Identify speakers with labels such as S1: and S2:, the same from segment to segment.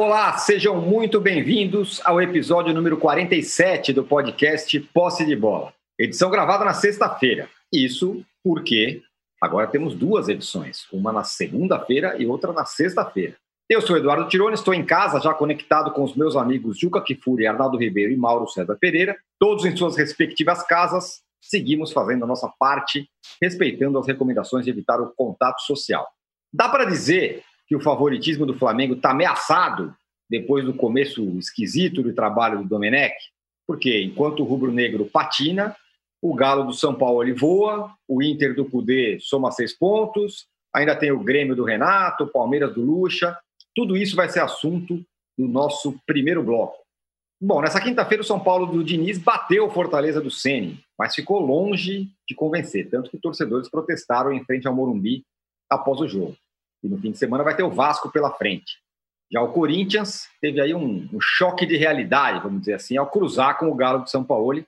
S1: Olá, sejam muito bem-vindos ao episódio número 47 do podcast Posse de Bola. Edição gravada na sexta-feira. Isso porque agora temos duas edições, uma na segunda-feira e outra na sexta-feira. Eu sou Eduardo Tironi, estou em casa já conectado com os meus amigos Juca Kifuri, Arnaldo Ribeiro e Mauro César Pereira, todos em suas respectivas casas. Seguimos fazendo a nossa parte, respeitando as recomendações de evitar o contato social. Dá para dizer que o favoritismo do Flamengo está ameaçado depois do começo esquisito do trabalho do Domenech? Porque enquanto o rubro-negro patina, o Galo do São Paulo ele voa, o Inter do Cudê soma seis pontos, ainda tem o Grêmio do Renato, o Palmeiras do Lucha. Tudo isso vai ser assunto do nosso primeiro bloco. Bom, nessa quinta-feira o São Paulo do Diniz bateu o Fortaleza do Ceni, mas ficou longe de convencer, tanto que torcedores protestaram em frente ao Morumbi após o jogo. E no fim de semana vai ter o Vasco pela frente. Já o Corinthians teve aí um, um choque de realidade, vamos dizer assim, ao cruzar com o Galo de São Paulo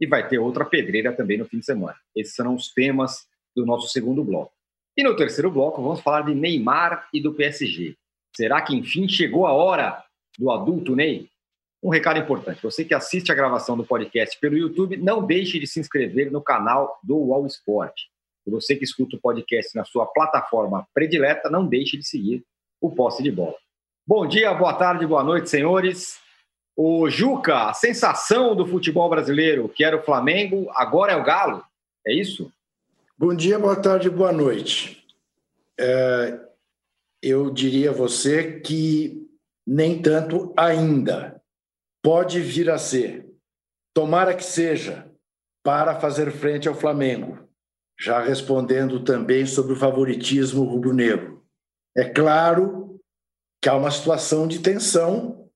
S1: e vai ter outra pedreira também no fim de semana. Esses serão os temas do nosso segundo bloco. E no terceiro bloco vamos falar de Neymar e do PSG. Será que enfim chegou a hora do adulto Ney? Um recado importante: você que assiste a gravação do podcast pelo YouTube, não deixe de se inscrever no canal do UOL Sport. E você que escuta o podcast na sua plataforma predileta, não deixe de seguir o Posse de Bola. Bom dia, boa tarde, boa noite, senhores. O Juca, a sensação do futebol brasileiro, que era o Flamengo, agora é o Galo? É isso?
S2: Bom dia, boa tarde, boa noite. É, eu diria a você que nem tanto ainda. Pode vir a ser. Tomara que seja para fazer frente ao Flamengo já respondendo também sobre o favoritismo rubro-negro. É claro que há uma situação de tensão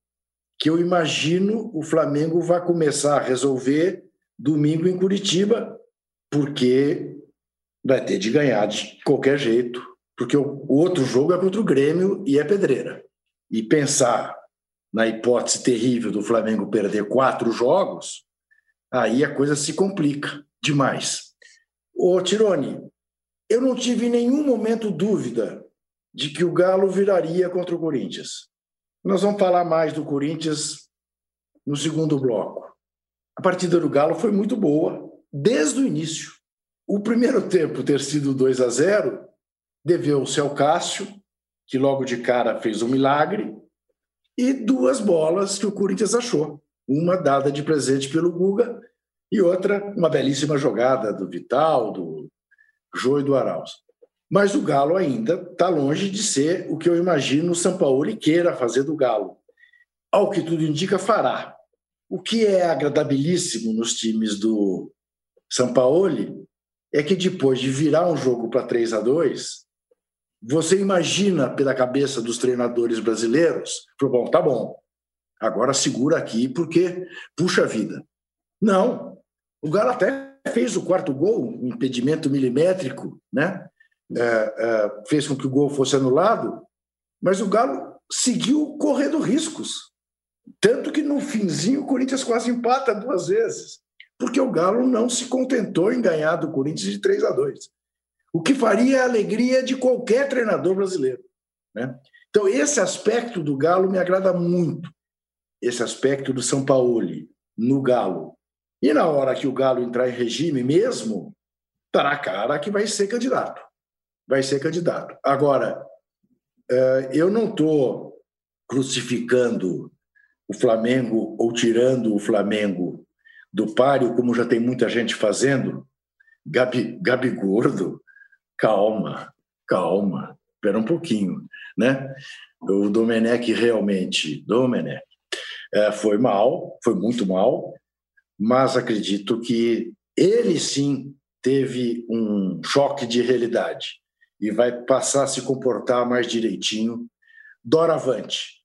S2: que eu imagino o Flamengo vai começar a resolver domingo em Curitiba, porque vai ter de ganhar de qualquer jeito, porque o outro jogo é contra o Grêmio e é pedreira. E pensar na hipótese terrível do Flamengo perder quatro jogos, aí a coisa se complica demais. Ô, Tirone, eu não tive em nenhum momento dúvida de que o Galo viraria contra o Corinthians. Nós vamos falar mais do Corinthians no segundo bloco. A partida do Galo foi muito boa, desde o início. O primeiro tempo ter sido 2 a 0 deveu-se ao Cássio, que logo de cara fez um milagre, e duas bolas que o Corinthians achou. Uma dada de presente pelo Guga e outra, uma belíssima jogada do Vital, do Jô e do Arauz. Mas o Galo ainda está longe de ser o que eu imagino o São Paulo queira fazer do Galo. Ao que tudo indica, fará. O que é agradabilíssimo nos times do São Paulo é que depois de virar um jogo para 3 a 2 você imagina pela cabeça dos treinadores brasileiros, bom, tá bom, agora segura aqui porque puxa vida. Não, o Galo até fez o quarto gol, um impedimento milimétrico, né? É, é, fez com que o gol fosse anulado, mas o Galo seguiu correndo riscos. Tanto que no finzinho o Corinthians quase empata duas vezes, porque o Galo não se contentou em ganhar do Corinthians de 3 a 2. O que faria a alegria de qualquer treinador brasileiro. Né? Então, esse aspecto do Galo me agrada muito. Esse aspecto do São Paulo no Galo. E na hora que o Galo entrar em regime mesmo, está na cara que vai ser candidato. Vai ser candidato. Agora, eh, eu não estou crucificando o Flamengo ou tirando o Flamengo do páreo, como já tem muita gente fazendo. Gabi, Gabi Gordo, calma, calma, espera um pouquinho, né? O Domenech realmente, Domenech, eh, foi mal, foi muito mal, mas acredito que ele sim teve um choque de realidade e vai passar a se comportar mais direitinho doravante.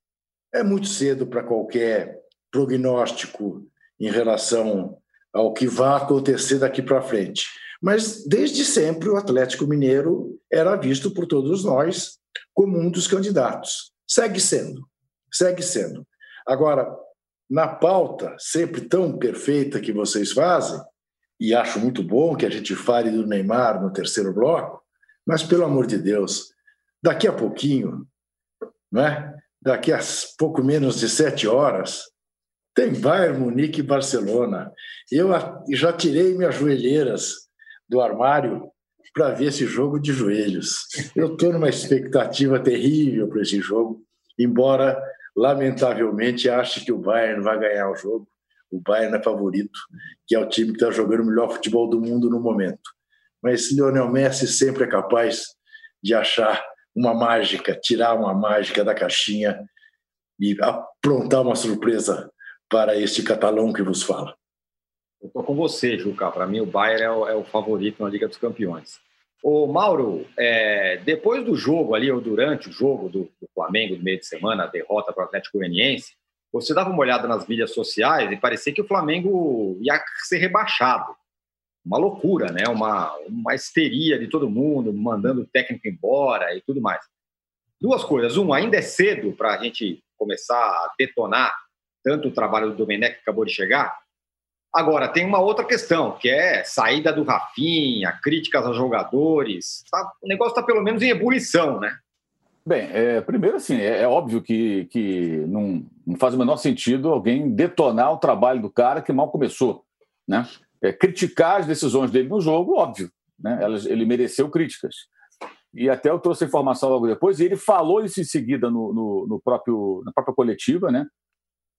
S2: É muito cedo para qualquer prognóstico em relação ao que vai acontecer daqui para frente. Mas desde sempre o Atlético Mineiro era visto por todos nós como um dos candidatos. Segue sendo, segue sendo. Agora, na pauta sempre tão perfeita que vocês fazem, e acho muito bom que a gente fale do Neymar no terceiro bloco, mas pelo amor de Deus, daqui a pouquinho, né, daqui a pouco menos de sete horas, tem Bayern, Munique e Barcelona. Eu já tirei minhas joelheiras do armário para ver esse jogo de joelhos. Eu estou numa expectativa terrível para esse jogo, embora, lamentavelmente, ache que o Bayern vai ganhar o jogo. O Bayern é favorito, que é o time que está jogando o melhor futebol do mundo no momento. Mas Lionel Messi sempre é capaz de achar uma mágica, tirar uma mágica da caixinha e aprontar uma surpresa para este catalão que vos fala.
S1: Eu estou com você, Juca. Para mim, o Bayern é o, é o, favorito na Liga dos Campeões. Ô, Mauro, é, depois do jogo ali, ou durante o jogo do, do Flamengo, no meio de semana, a derrota para o Atlético Goianiense, você dava uma olhada nas mídias sociais e parecia que o Flamengo ia ser rebaixado. Uma loucura, né? Uma, uma histeria de todo mundo, mandando o técnico embora e tudo mais. Duas coisas. Um, ainda é cedo para a gente começar a detonar tanto o trabalho do Domenech que acabou de chegar. Agora, tem uma outra questão, que é saída do Rafinha, críticas aos jogadores. Tá, o negócio está pelo menos em ebulição, né?
S3: Bem, é, primeiro, assim, é, é, óbvio que, que não, não, faz o menor sentido alguém detonar o trabalho do cara que mal começou. Né? É, criticar as decisões dele no jogo, óbvio. Né? Ele mereceu críticas. E até eu trouxe a informação logo depois, e ele falou isso em seguida no, no, no próprio, na própria coletiva, né?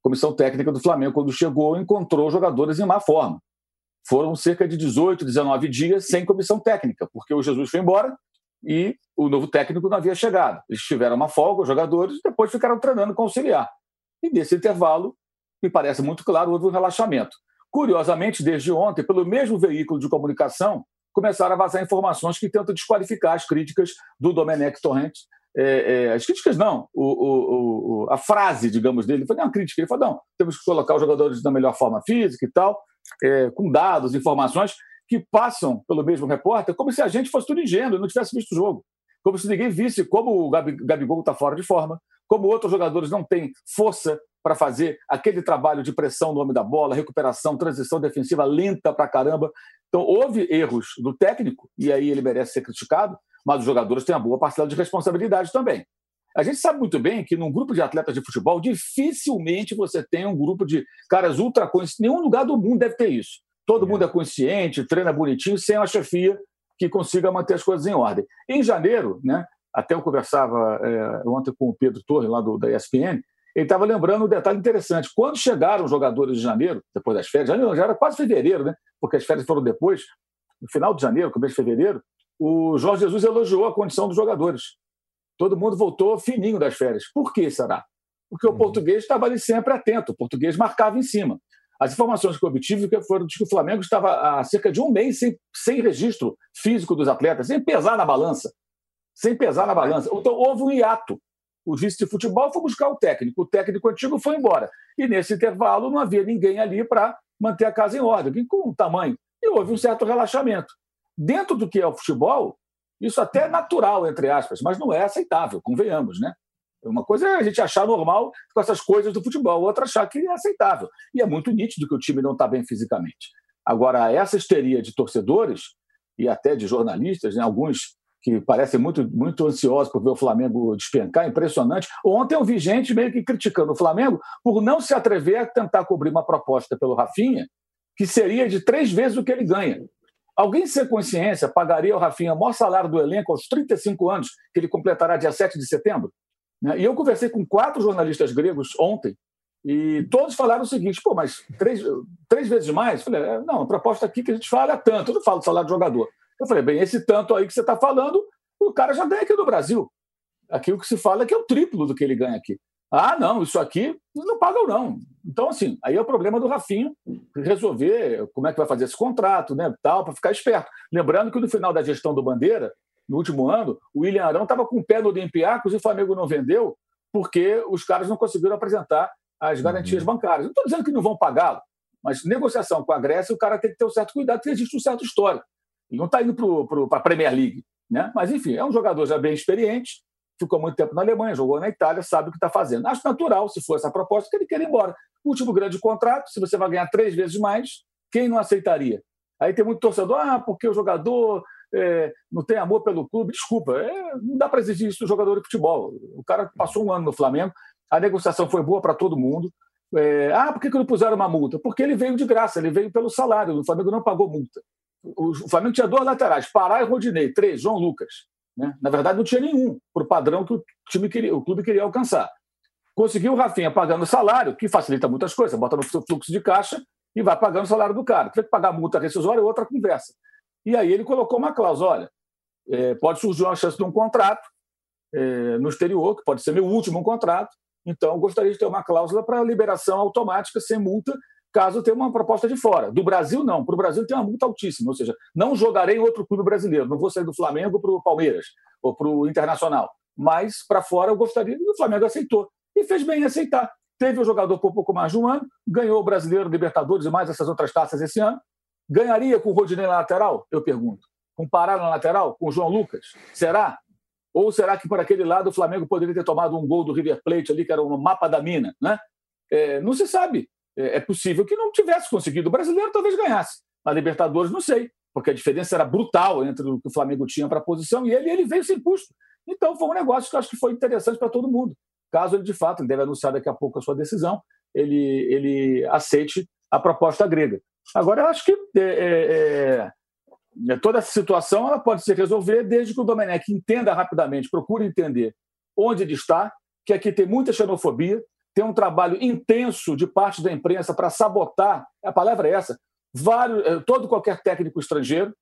S3: Comissão técnica do Flamengo, quando chegou, encontrou jogadores em má forma. Foram cerca de 18, 19 dias sem comissão técnica, porque o Jesus foi embora e o novo técnico não havia chegado. Eles tiveram uma folga, os jogadores, e depois ficaram treinando com auxiliar. E nesse intervalo, me parece muito claro, houve um relaxamento. Curiosamente, desde ontem, pelo mesmo veículo de comunicação, começaram a vazar informações que tentam desqualificar as críticas do Domenech Torrente é, é, as críticas não, o, o, o, a frase, digamos, dele foi uma crítica. Ele falou: não, temos que colocar os jogadores na melhor forma física e tal, é, com dados, informações que passam pelo mesmo repórter, como se a gente fosse tudo ingênuo e não tivesse visto o jogo. Como se ninguém visse como o Gabigol está fora de forma, como outros jogadores não têm força para fazer aquele trabalho de pressão no homem da bola, recuperação, transição defensiva lenta para caramba. Então, houve erros do técnico, e aí ele merece ser criticado, mas os jogadores têm uma boa parcela de responsabilidade também. A gente sabe muito bem que num grupo de atletas de futebol, dificilmente você tem um grupo de caras ultra conscientes. Nenhum lugar do mundo deve ter isso. Todo é. mundo é consciente, treina bonitinho, sem uma chefia que consiga manter as coisas em ordem. Em janeiro, né, até eu conversava é, ontem com o Pedro Torre, lá do, da ESPN, ele estava lembrando um detalhe interessante. Quando chegaram os jogadores de janeiro, depois das férias, janeiro já era quase fevereiro, né? porque as férias foram depois, no final de janeiro, começo de fevereiro, o Jorge Jesus elogiou a condição dos jogadores. Todo mundo voltou fininho das férias. Por que será? Porque o uhum. português estava ali sempre atento, o português marcava em cima. As informações que eu obtive foram de que o Flamengo estava há cerca de um mês sem, sem registro físico dos atletas, sem pesar na balança. Sem pesar na balança. Então houve um hiato. O vice de futebol foi buscar o técnico, o técnico antigo foi embora. E nesse intervalo não havia ninguém ali para manter a casa em ordem, com o tamanho. E houve um certo relaxamento. Dentro do que é o futebol, isso até é natural, entre aspas, mas não é aceitável, convenhamos, né? Uma coisa é a gente achar normal com essas coisas do futebol, outra achar que é aceitável. E é muito nítido que o time não está bem fisicamente. Agora, essa histeria de torcedores e até de jornalistas, né, alguns que parecem muito, muito ansiosos por ver o Flamengo despencar, impressionante. Ontem eu vi gente meio que criticando o Flamengo por não se atrever a tentar cobrir uma proposta pelo Rafinha que seria de três vezes o que ele ganha. Alguém sem consciência pagaria ao Rafinha o maior salário do elenco aos 35 anos, que ele completará dia 7 de setembro? Né? E eu conversei com quatro jornalistas gregos ontem, e todos falaram o seguinte: pô, mas três, três vezes mais? Eu falei, é, não, a proposta aqui que a gente fala é tanto, eu não falo do salário do jogador. Eu falei, bem, esse tanto aí que você está falando, o cara já ganha aqui no Brasil. Aqui o que se fala é que é o triplo do que ele ganha aqui. Ah, não, isso aqui não pagam, não. Então, assim, aí é o problema do Rafinho resolver como é que vai fazer esse contrato, né, tal, para ficar esperto. Lembrando que no final da gestão do Bandeira, no último ano, o William Arão estava com o pé no Olympiacos e o Flamengo não vendeu porque os caras não conseguiram apresentar as garantias uhum. bancárias. Não estou dizendo que não vão pagá-lo, mas negociação com a Grécia, o cara tem que ter um certo cuidado, porque existe um certo histórico. Ele não está indo para a Premier League. Né? Mas, enfim, é um jogador já bem experiente, ficou muito tempo na Alemanha, jogou na Itália, sabe o que está fazendo. Acho natural, se for essa proposta, que ele queira ir embora. Último grande contrato, se você vai ganhar três vezes mais, quem não aceitaria? Aí tem muito torcedor, ah, porque o jogador é, não tem amor pelo clube. Desculpa, é, não dá para exigir isso do jogador de futebol. O cara passou um ano no Flamengo, a negociação foi boa para todo mundo. É, ah, por que, que não puseram uma multa? Porque ele veio de graça, ele veio pelo salário, o Flamengo não pagou multa. O Flamengo tinha dois laterais, Pará e Rodinei, três, João Lucas. Né? Na verdade, não tinha nenhum, para o padrão que o, time queria, o clube queria alcançar. Conseguiu o Rafinha pagando salário, que facilita muitas coisas, bota no fluxo de caixa e vai pagando o salário do cara. Tem que pagar multa rescisória é outra conversa. E aí ele colocou uma cláusula: olha, é, pode surgir uma chance de um contrato é, no exterior, que pode ser meu último contrato, então gostaria de ter uma cláusula para liberação automática, sem multa, caso tenha uma proposta de fora. Do Brasil, não. Para o Brasil tem uma multa altíssima, ou seja, não jogarei em outro clube brasileiro, não vou sair do Flamengo para o Palmeiras ou para o Internacional. Mas para fora eu gostaria, e o Flamengo aceitou. E fez bem em aceitar. Teve o jogador por pouco mais de um ano, ganhou o Brasileiro, Libertadores e mais essas outras taças esse ano. Ganharia com o Rodinei na lateral? Eu pergunto. Com Pará na lateral? Com o João Lucas? Será? Ou será que por aquele lado o Flamengo poderia ter tomado um gol do River Plate ali, que era um mapa da mina? Né? É, não se sabe. É, é possível que não tivesse conseguido. O brasileiro talvez ganhasse. Na Libertadores, não sei, porque a diferença era brutal entre o que o Flamengo tinha para a posição e ele, ele veio sem custo. Então foi um negócio que eu acho que foi interessante para todo mundo. Caso ele, de fato, ele deve anunciar daqui a pouco a sua decisão, ele, ele aceite a proposta grega. Agora, eu acho que é, é, é, toda essa situação ela pode se resolver desde que o Domenech entenda rapidamente, procure entender onde ele está, que aqui tem muita xenofobia, tem um trabalho intenso de parte da imprensa para sabotar, a palavra é essa, vários, é, todo qualquer técnico estrangeiro.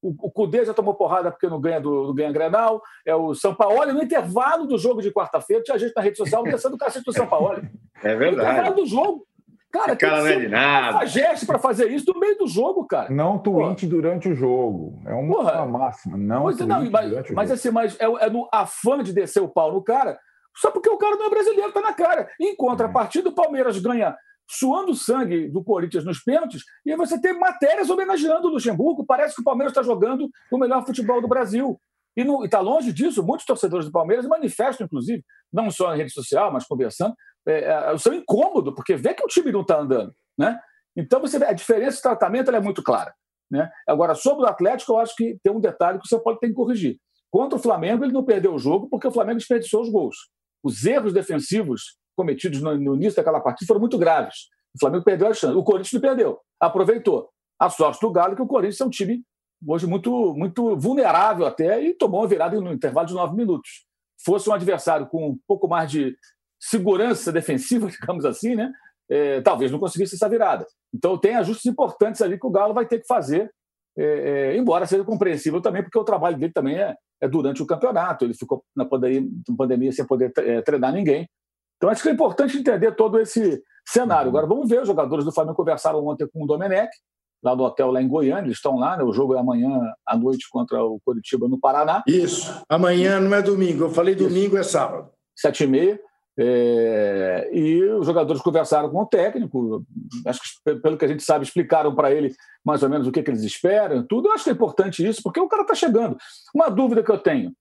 S3: O, o Cudê já tomou porrada porque não ganha do, do ganha Grenal. É o São Paulo, no intervalo do jogo de quarta-feira, tinha gente na rede social descendo o cacete do São Paulo.
S1: É verdade. No intervalo
S3: do jogo. Cara,
S1: cara não é de nada.
S3: gesto para fazer isso no meio do jogo, cara.
S4: Não tweet durante o jogo. É uma, Porra. máxima. Não,
S3: pois, não mas, mas assim, mas é, é, no afã de descer o pau no cara, só porque o cara não é brasileiro, tá na cara. Em contrapartida, o Palmeiras ganha suando sangue do Corinthians nos pênaltis, e você tem matérias homenageando o Luxemburgo. Parece que o Palmeiras está jogando o melhor futebol do Brasil. E está longe disso, muitos torcedores do Palmeiras manifestam, inclusive, não só na rede social, mas conversando, é, é, o seu incômodo, porque vê que o time não está andando. Né? Então, você vê, a diferença de tratamento é muito clara. Né? Agora, sobre o Atlético, eu acho que tem um detalhe que você pode ter que corrigir. Contra o Flamengo, ele não perdeu o jogo porque o Flamengo desperdiçou os gols. Os erros defensivos cometidos no, início daquela partida foram muito graves. O Flamengo perdeu a chance. O Corinthians não perdeu. Aproveitou. A sorte do Galo é que o Corinthians é um time hoje muito, muito vulnerável até e tomou uma virada no intervalo de nove minutos. Fosse um adversário com um pouco mais de segurança defensiva, digamos assim, né? É, talvez não conseguisse essa virada. Então tem ajustes importantes ali que o Galo vai ter que fazer, é, é, embora seja compreensível também, porque o trabalho dele também é durante o campeonato. Ele ficou na pandemia, sem poder é, treinar ninguém. Então acho que é importante entender todo esse cenário. Agora vamos ver, os jogadores do Flamengo conversaram ontem com o Domenech, lá do hotel lá em Goiânia, eles estão lá, né? o jogo é amanhã à noite contra o Curitiba no Paraná.
S2: Isso, amanhã não é domingo, eu falei domingo Isso. é sábado.
S3: Sete e meia. É, e os jogadores conversaram com o técnico, acho que pelo que a gente sabe, explicaram para ele mais ou menos o que, que, eles esperam, tudo. Eu acho que é importante isso, porque o cara está chegando. Uma dúvida que eu tenho: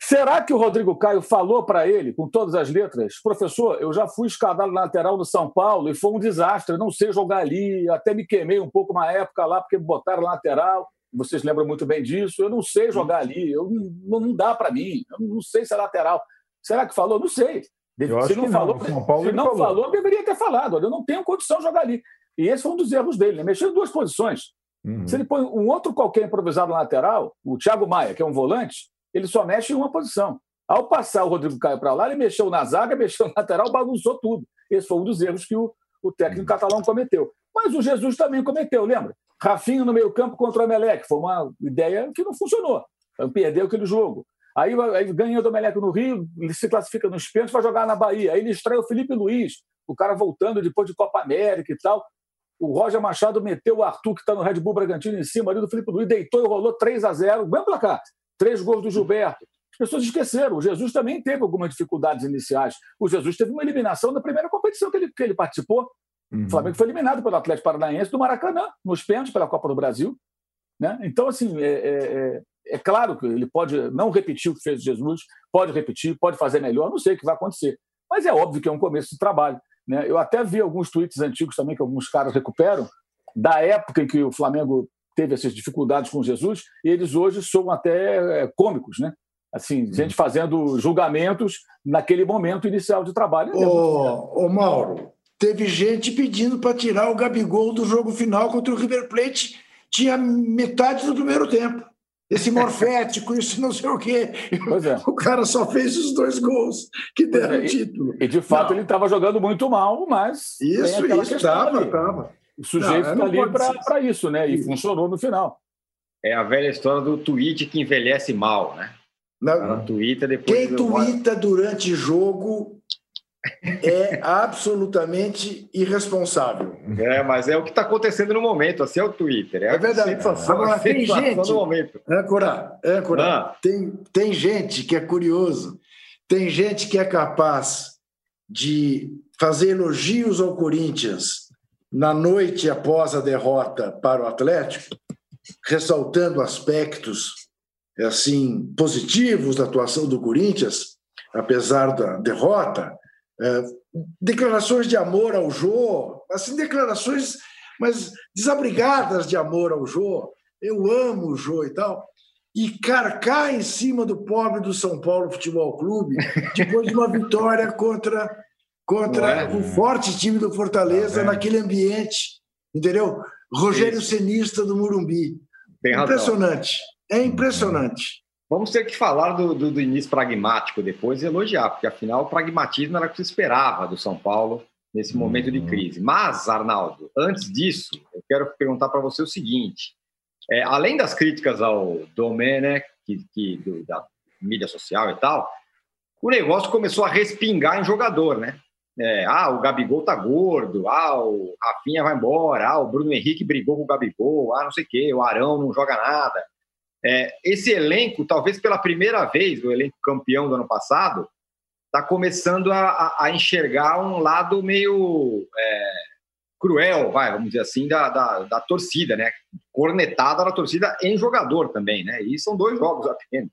S3: será que o Rodrigo Caio falou para ele, com todas as letras, professor, eu já fui escadado na lateral do São Paulo e foi um desastre, eu não sei jogar ali, até me queimei um pouco na época lá, porque botaram lateral. Vocês lembram muito bem disso. Eu não sei jogar ali, eu, não, não dá para mim, eu não sei se é lateral. Será que falou? Não sei.
S4: Eu se não, falou,
S3: Paulo se não falou. falou, deveria ter falado. Olha, eu não tenho condição de jogar ali. E esse foi um dos erros dele, né? Mexeu em duas posições. Uhum. Se ele põe um outro qualquer improvisado na lateral, o Thiago Maia, que é um volante, ele só mexe em uma posição. Ao passar o Rodrigo Caio para lá, ele mexeu na zaga, mexeu na lateral, bagunçou tudo. Esse foi um dos erros que o, o técnico uhum. catalão cometeu. Mas o Jesus também cometeu, lembra? Rafinho no meio-campo contra o Emelec. Foi uma ideia que não funcionou. Perdeu aquele jogo. Aí, aí ganha o Domenech no Rio, ele se classifica nos pênaltis, vai jogar na Bahia. Aí ele estreia o Felipe Luiz, o cara voltando depois de Copa América e tal. O Roger Machado meteu o Arthur, que está no Red Bull Bragantino, em cima ali do Felipe Luiz, deitou e rolou 3 a 0 Bem placar. Três gols do Gilberto. As pessoas esqueceram. O Jesus também teve algumas dificuldades iniciais. O Jesus teve uma eliminação na primeira competição que ele, que ele participou. Uhum. O Flamengo foi eliminado pelo Atlético Paranaense do Maracanã, nos pênaltis pela Copa do Brasil. Né? Então, assim, é, é, é é claro que ele pode não repetir o que fez Jesus, pode repetir, pode fazer melhor, não sei o que vai acontecer. Mas é óbvio que é um começo de trabalho. Né? Eu até vi alguns tweets antigos também que alguns caras recuperam, da época em que o Flamengo teve essas dificuldades com Jesus, e eles hoje são até é, cômicos. Né? Assim, gente fazendo julgamentos naquele momento inicial de trabalho.
S2: Ô, ô Mauro, teve gente pedindo para tirar o Gabigol do jogo final contra o River Plate. Tinha metade do primeiro tempo. Esse morfético, isso não sei o quê. É. O cara só fez os dois gols que deram é, o título.
S3: E, de fato não. ele estava jogando muito mal, mas.
S2: Isso, isso, estava, estava.
S3: O sujeito está ali para isso, né? E isso. funcionou no final.
S1: É a velha história do tweet que envelhece mal, né?
S2: Na, Twitter, depois Quem twitta durante jogo é absolutamente irresponsável.
S1: É, mas é o que está acontecendo no momento, assim é o Twitter. É,
S2: é verdade. Sensação, Agora, tem gente, no momento. Âncora, âncora, ah. tem, tem gente que é curioso, tem gente que é capaz de fazer elogios ao Corinthians na noite após a derrota para o Atlético, ressaltando aspectos assim positivos da atuação do Corinthians, apesar da derrota, é, declarações de amor ao Jô, assim declarações, mas desabrigadas de amor ao Jô. Eu amo o Jô e tal. E carcar em cima do pobre do São Paulo Futebol Clube depois de uma vitória contra contra é, o forte time do Fortaleza é. naquele ambiente, entendeu? Rogério Isso. Senista do Murumbi. Impressionante. É impressionante.
S1: Vamos ter que falar do, do, do, início pragmático depois e elogiar, porque afinal o pragmatismo era o que se esperava do São Paulo nesse momento de uhum. crise. Mas, Arnaldo, antes disso, eu quero perguntar para você o seguinte: é, além das críticas ao Domenech, que, que do, da mídia social e tal, o negócio começou a respingar em jogador, né? É, ah, o Gabigol tá gordo, ah, o Rafinha vai embora, ah, o Bruno Henrique brigou com o Gabigol, ah, não sei o quê, o Arão não joga nada. É, esse elenco, talvez pela primeira vez, o elenco campeão do ano passado, está começando a, a, enxergar um lado meio é, cruel, vai, vamos dizer assim, da, da, da, torcida, né? Cornetada da torcida em jogador também, né? E são dois jogos apenas.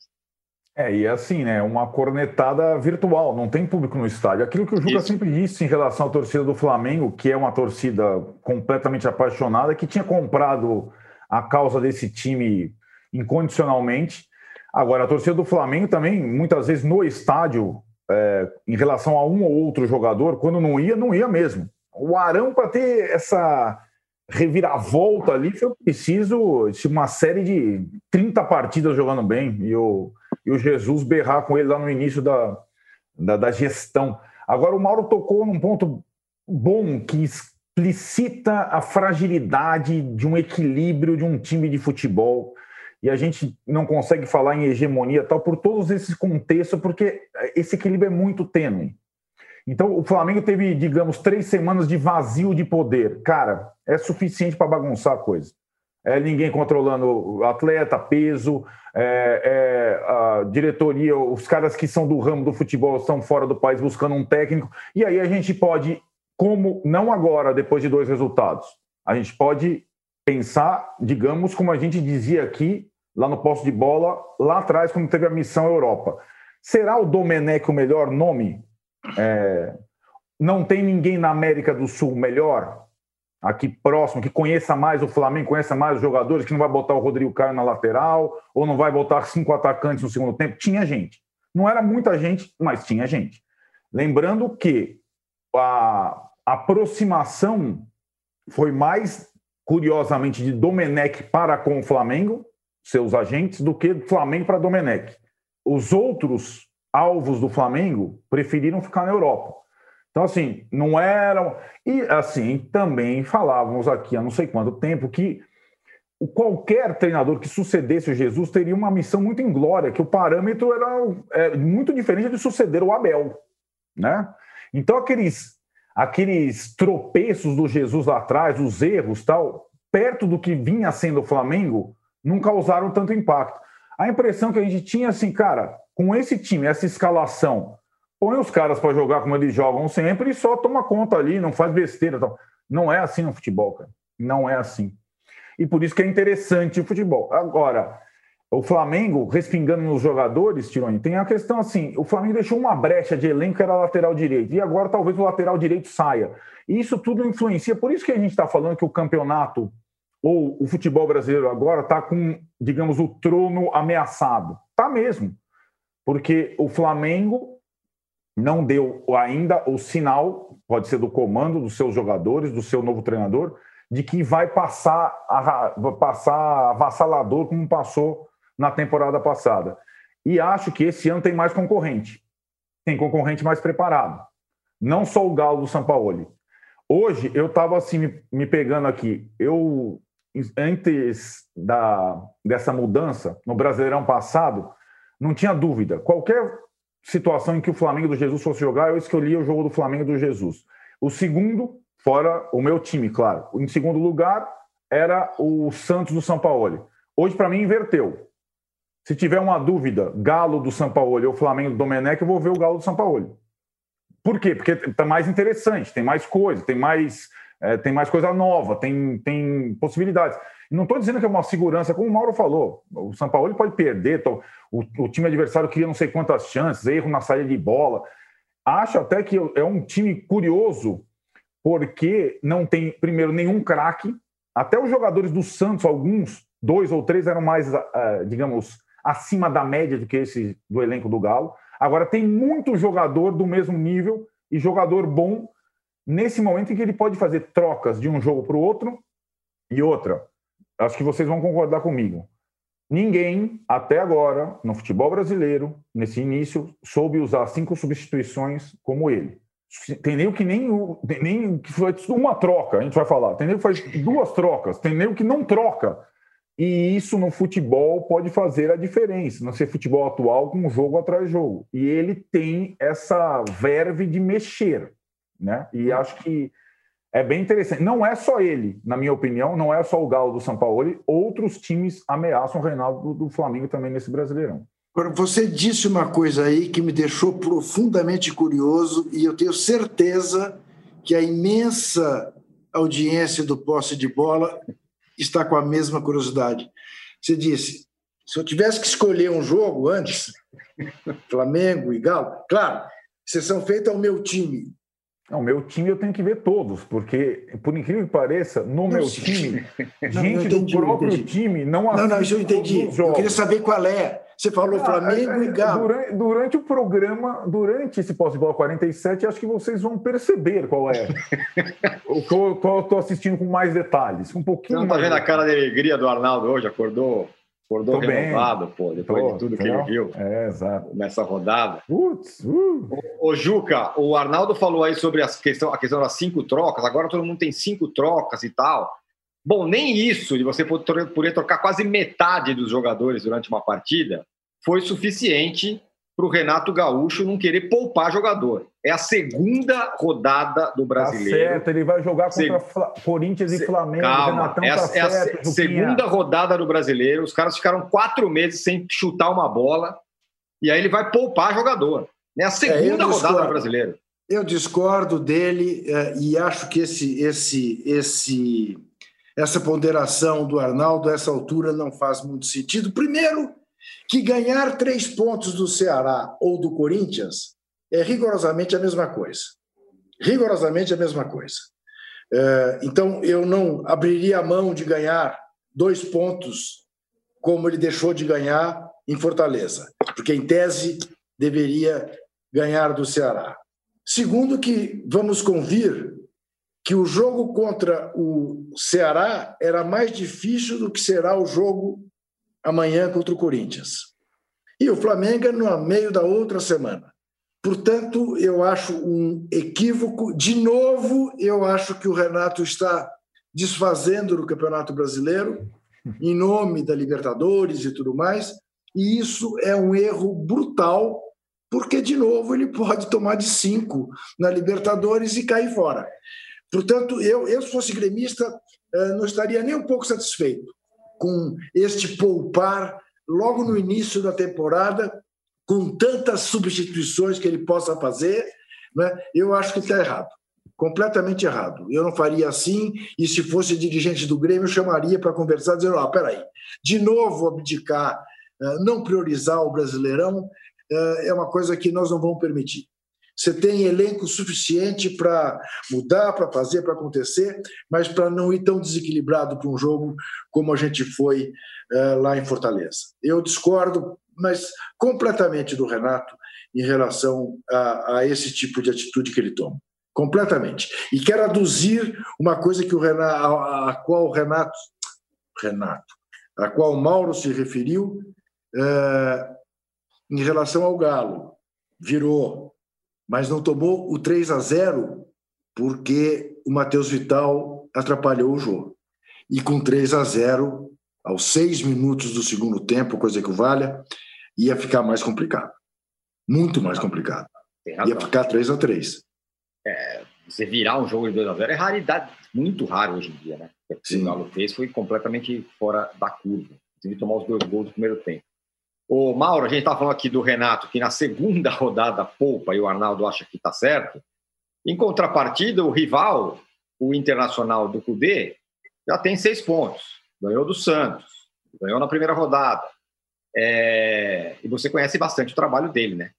S4: É, e é assim, né? Uma cornetada virtual, não tem público no estádio. Aquilo que o Juca Isso. sempre disse em relação à torcida do Flamengo, que é uma torcida completamente apaixonada, que tinha comprado a causa desse time incondicionalmente. Agora, a torcida do Flamengo também, muitas vezes no estádio, é, em relação a um ou outro jogador, quando não ia, não ia mesmo. O Arão, para ter essa reviravolta ali, foi preciso de uma série de 30 partidas jogando bem e o, e o Jesus berrar com ele lá no início da, da, da gestão. Agora, o Mauro tocou num ponto bom que explicita a fragilidade de um equilíbrio de um time de futebol e a gente não consegue falar em hegemonia tal por todos esses contextos, porque esse equilíbrio é muito tênue. Então, o Flamengo teve, digamos, três semanas de vazio de poder. Cara, é suficiente para bagunçar a coisa. É ninguém controlando atleta, peso, é, é, a diretoria, os caras que são do ramo do futebol estão fora do país buscando um técnico. E aí a gente pode, como não agora, depois de dois resultados, a gente pode pensar, digamos, como a gente dizia aqui lá no posto de bola, lá atrás, quando teve a missão Europa. Será o Domenech o melhor nome? É... Não tem ninguém na América do Sul melhor, aqui próximo, que conheça mais o Flamengo, conheça mais os jogadores, que não vai botar o Rodrigo Caio na lateral, ou não vai botar cinco atacantes no segundo tempo? Tinha gente. Não era muita gente, mas tinha gente. Lembrando que a aproximação foi mais, curiosamente, de Domenech para com o Flamengo seus agentes do que do Flamengo para Domenech. Os outros alvos do Flamengo preferiram ficar na Europa. Então, assim, não eram. E, assim, também falávamos aqui há não sei quanto tempo que qualquer treinador que sucedesse o Jesus teria uma missão muito inglória, que o parâmetro era é, muito diferente de suceder o Abel. Né? Então, aqueles, aqueles tropeços do Jesus lá atrás, os erros tal, perto do que vinha sendo o Flamengo, não causaram tanto impacto. A impressão que a gente tinha assim, cara, com esse time, essa escalação, põe os caras para jogar como eles jogam sempre e só toma conta ali, não faz besteira. Tal. Não é assim no futebol, cara. Não é assim. E por isso que é interessante o futebol. Agora, o Flamengo, respingando nos jogadores, Tironi, tem a questão assim: o Flamengo deixou uma brecha de elenco que era lateral direito, e agora talvez o lateral direito saia. E isso tudo influencia. Por isso que a gente está falando que o campeonato ou o futebol brasileiro agora está com, digamos, o trono ameaçado. Está mesmo. porque o Flamengo não deu ainda o sinal, pode ser do comando dos seus jogadores, do seu novo treinador, de que vai passar, a, passar avassalador como passou na temporada passada. E acho que esse ano tem mais concorrente. Tem concorrente mais preparado. Não só o Galo do São Paulo. Hoje eu estava assim me, me, pegando aqui. Eu antes da, dessa mudança no Brasileirão passado, não tinha dúvida. Qualquer situação em que o Flamengo do Jesus fosse jogar, eu escolhia o jogo do Flamengo do Jesus. O segundo, fora o meu time, claro. Em segundo lugar, era o Santos do São Paulo. Hoje, para mim, inverteu. Se tiver uma dúvida, Galo do São Paulo ou Flamengo do Domenech, eu vou ver o Galo do São Paulo. Por quê? Porque está mais interessante, tem mais coisa, tem mais, é, tem mais coisa nova, tem, tem possibilidades. Não estou dizendo que é uma segurança, como o Mauro falou. O São Paulo pode perder, o, o time adversário cria não sei quantas chances, erro na saída de bola. Acho até que é um time curioso, porque não tem, primeiro, nenhum craque. Até os jogadores do Santos, alguns, dois ou três, eram mais, uh, digamos, acima da média do que esse do elenco do Galo. Agora, tem muito jogador do mesmo nível e jogador bom nesse momento em que ele pode fazer trocas de um jogo para o outro. E outra, acho que vocês vão concordar comigo. Ninguém, até agora, no futebol brasileiro, nesse início, soube usar cinco substituições como ele. Tem nem o que nem, nem que faz uma troca, a gente vai falar. Tem nem que faz duas trocas, tem nem o que não troca. E isso no futebol pode fazer a diferença, não ser futebol atual com jogo atrás jogo. E ele tem essa verve de mexer, né? E acho que é bem interessante. Não é só ele, na minha opinião, não é só o Galo do São Paulo, outros times ameaçam o Reinaldo do Flamengo também nesse Brasileirão.
S2: Você disse uma coisa aí que me deixou profundamente curioso e eu tenho certeza que a imensa audiência do posse de bola está com a mesma curiosidade. Você disse: se eu tivesse que escolher um jogo antes, Flamengo e Galo, claro, exceção feita ao meu time.
S4: Não, meu time eu tenho que ver todos, porque, por incrível que pareça, no não, meu time, não, gente entendi, do próprio time não
S2: assiste. Não, não, isso eu entendi. Eu queria saber qual é. Você falou ah, Flamengo é, e Galo.
S4: Durante, durante, o programa, durante esse pós-bola 47, acho que vocês vão perceber qual é. o qual, qual eu estou assistindo com mais detalhes. Um pouquinho
S1: Você
S4: não
S1: está vendo a cara de alegria do Arnaldo hoje? Acordou Tô renovado, bem. pô, depois Tô, de tudo que ele viu.
S4: É, exato.
S1: Nessa rodada. Putz, uh. ô, ô, Juca, o Arnaldo falou aí sobre a questão, a questão das cinco trocas. Agora todo mundo tem cinco trocas e tal. Bom, nem isso, de você poder trocar quase metade dos jogadores durante uma partida, foi suficiente para o Renato Gaúcho não querer poupar jogador. É a segunda rodada do tá brasileiro. Tá
S4: certo, ele vai jogar contra Se... Corinthians e Flamengo.
S1: Calma, é a, tá é a certo, segunda rodada do brasileiro. Os caras ficaram quatro meses sem chutar uma bola e aí ele vai poupar jogador. É a segunda é, rodada do brasileiro.
S2: Eu discordo dele é, e acho que esse, esse, esse, essa ponderação do Arnaldo a essa altura não faz muito sentido. Primeiro, que ganhar três pontos do Ceará ou do Corinthians é rigorosamente a mesma coisa. Rigorosamente a mesma coisa. É, então, eu não abriria a mão de ganhar dois pontos como ele deixou de ganhar em Fortaleza, porque, em tese, deveria ganhar do Ceará. Segundo, que vamos convir que o jogo contra o Ceará era mais difícil do que será o jogo amanhã contra o Corinthians. E o Flamengo é no meio da outra semana. Portanto, eu acho um equívoco. De novo, eu acho que o Renato está desfazendo no Campeonato Brasileiro, em nome da Libertadores e tudo mais, e isso é um erro brutal, porque, de novo, ele pode tomar de cinco na Libertadores e cair fora. Portanto, eu, eu se fosse gremista, eh, não estaria nem um pouco satisfeito com este poupar logo no início da temporada, com tantas substituições que ele possa fazer, né? eu acho que está errado. Completamente errado. Eu não faria assim, e se fosse dirigente do Grêmio, eu chamaria para conversar, dizendo: ah, peraí, de novo abdicar, eh, não priorizar o brasileirão, eh, é uma coisa que nós não vamos permitir. Você tem elenco suficiente para mudar, para fazer, para acontecer, mas para não ir tão desequilibrado para um jogo como a gente foi uh, lá em Fortaleza. Eu discordo, mas completamente do Renato em relação a, a esse tipo de atitude que ele toma completamente. E quero aduzir uma coisa que o Renato, a, a qual o Renato, Renato, a qual o Mauro se referiu é, em relação ao Galo. Virou, mas não tomou o 3 a 0 porque o Matheus Vital atrapalhou o jogo. E com 3 a 0 aos seis minutos do segundo tempo, coisa que valha, ia ficar mais complicado. Muito mais complicado. Ia ficar 3 a 3
S1: é, você virar um jogo de 2 a 0 é raridade, muito raro hoje em dia, né? O que o Galo fez foi completamente fora da curva. Teve tomar os dois gols no primeiro tempo. O Mauro, a gente estava falando aqui do Renato, que na segunda rodada poupa e o Arnaldo acha que está certo. Em contrapartida, o rival, o Internacional do Cudê, já tem seis pontos. Ganhou do Santos, ganhou na primeira rodada. É... E você conhece bastante o trabalho dele, né?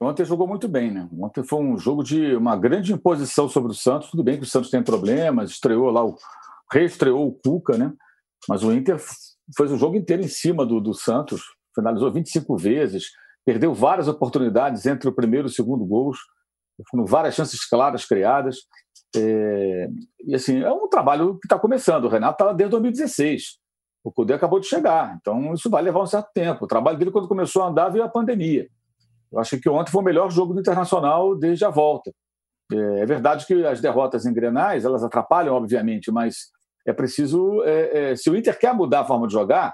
S3: Ontem jogou muito bem, né? Ontem foi um jogo de uma grande imposição sobre o Santos. Tudo bem que o Santos tem problemas, estreou lá, o reestreou o Cuca, né? Mas o Inter fez o jogo inteiro em cima do, do Santos, finalizou 25 vezes, perdeu várias oportunidades entre o primeiro e o segundo gols, foram várias chances claras criadas. É... e assim, é um trabalho que está começando. O Renato estava desde 2016. O Cudê acabou de chegar, então isso vai levar um certo tempo. O trabalho dele, quando começou a andar, veio a pandemia. Eu acho que ontem foi o melhor jogo do Internacional desde a volta. É, é verdade que as derrotas em Grenais, elas atrapalham, obviamente, mas é preciso... É, é, se o Inter quer mudar a forma de jogar,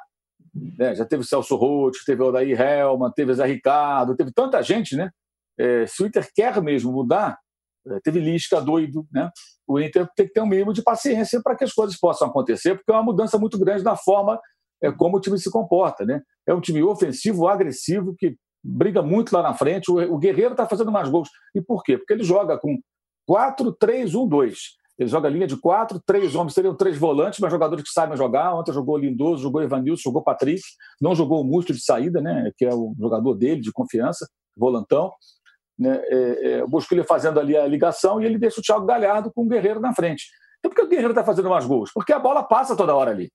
S3: né, já teve o Celso Roth, teve o Odair Helman, teve o Zé Ricardo, teve tanta gente, né? É, se o Inter quer mesmo mudar, é, teve Lisca doido, né? O Inter tem que ter um mínimo de paciência para que as coisas possam acontecer, porque é uma mudança muito grande na forma é, como o time se comporta, né? É um time ofensivo, agressivo, que briga muito lá na frente. O, o Guerreiro está fazendo mais gols. E por quê? Porque ele joga com 4-3-1-2. Ele joga linha de quatro, três homens, seriam três volantes, mas jogadores que sabem jogar. Ontem jogou Lindoso, jogou Evanilson, jogou Patrick, não jogou o Musto de saída, né, que é o jogador dele de confiança, volantão. Né, é, é, o Bosquilha fazendo ali a ligação e ele deixa o Thiago Galhardo com o Guerreiro na frente. Então por que o Guerreiro está fazendo mais gols? Porque a bola passa toda hora ali.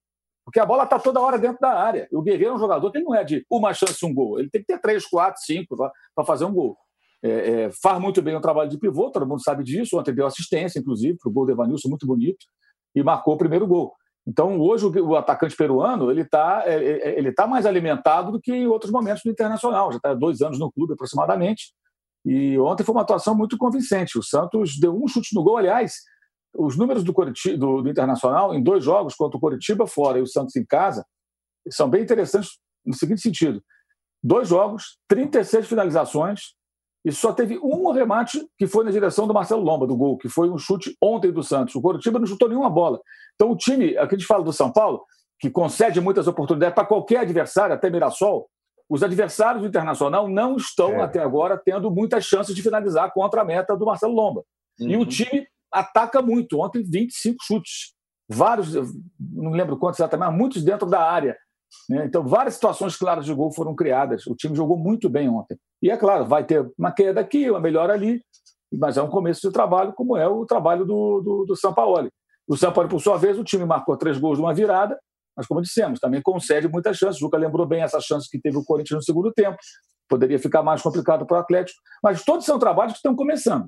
S3: Porque a bola está toda hora dentro da área. O Guerreiro é um jogador que não é de uma chance, um gol. Ele tem que ter três, quatro, cinco para fazer um gol. É, é, faz muito bem o trabalho de pivô, todo mundo sabe disso. Ontem deu assistência, inclusive, para o gol do Evanilson, muito bonito, e marcou o primeiro gol. Então, hoje, o, o atacante peruano ele está é, é, é, ele tá mais alimentado do que em outros momentos no Internacional. Já está dois anos no clube, aproximadamente. E ontem foi uma atuação muito convincente. O Santos deu um chute no gol, aliás, os números do, do, do, Internacional, em dois jogos, contra o Coritiba fora e o Santos em casa, são bem interessantes no seguinte sentido: dois jogos, 36 finalizações, e só teve um remate que foi na direção do Marcelo Lomba, do gol, que foi um chute ontem do Santos. O Coritiba não chutou nenhuma bola. Então, o time, aqui a gente fala do São Paulo, que concede muitas oportunidades para qualquer adversário, até Mirassol, os adversários do Internacional não estão, é. até agora, tendo muitas chances de finalizar contra a meta do Marcelo Lomba. Uhum. E o time ataca muito. Ontem, 25 chutes. Vários, não lembro quantos exatamente, mas muitos dentro da área. Né? Então, várias situações claras de gol foram criadas. O time jogou muito bem ontem. E é claro, vai ter uma queda aqui, uma melhora ali, mas é um começo de trabalho, como é o trabalho do, do, do Sampaoli. O Sampaoli, por sua vez, o time marcou três gols de uma virada, mas como dissemos, também concede muitas chances. O Juca lembrou bem essa chance que teve o Corinthians no segundo tempo. Poderia ficar mais complicado para o Atlético, mas todos são trabalhos que estão começando.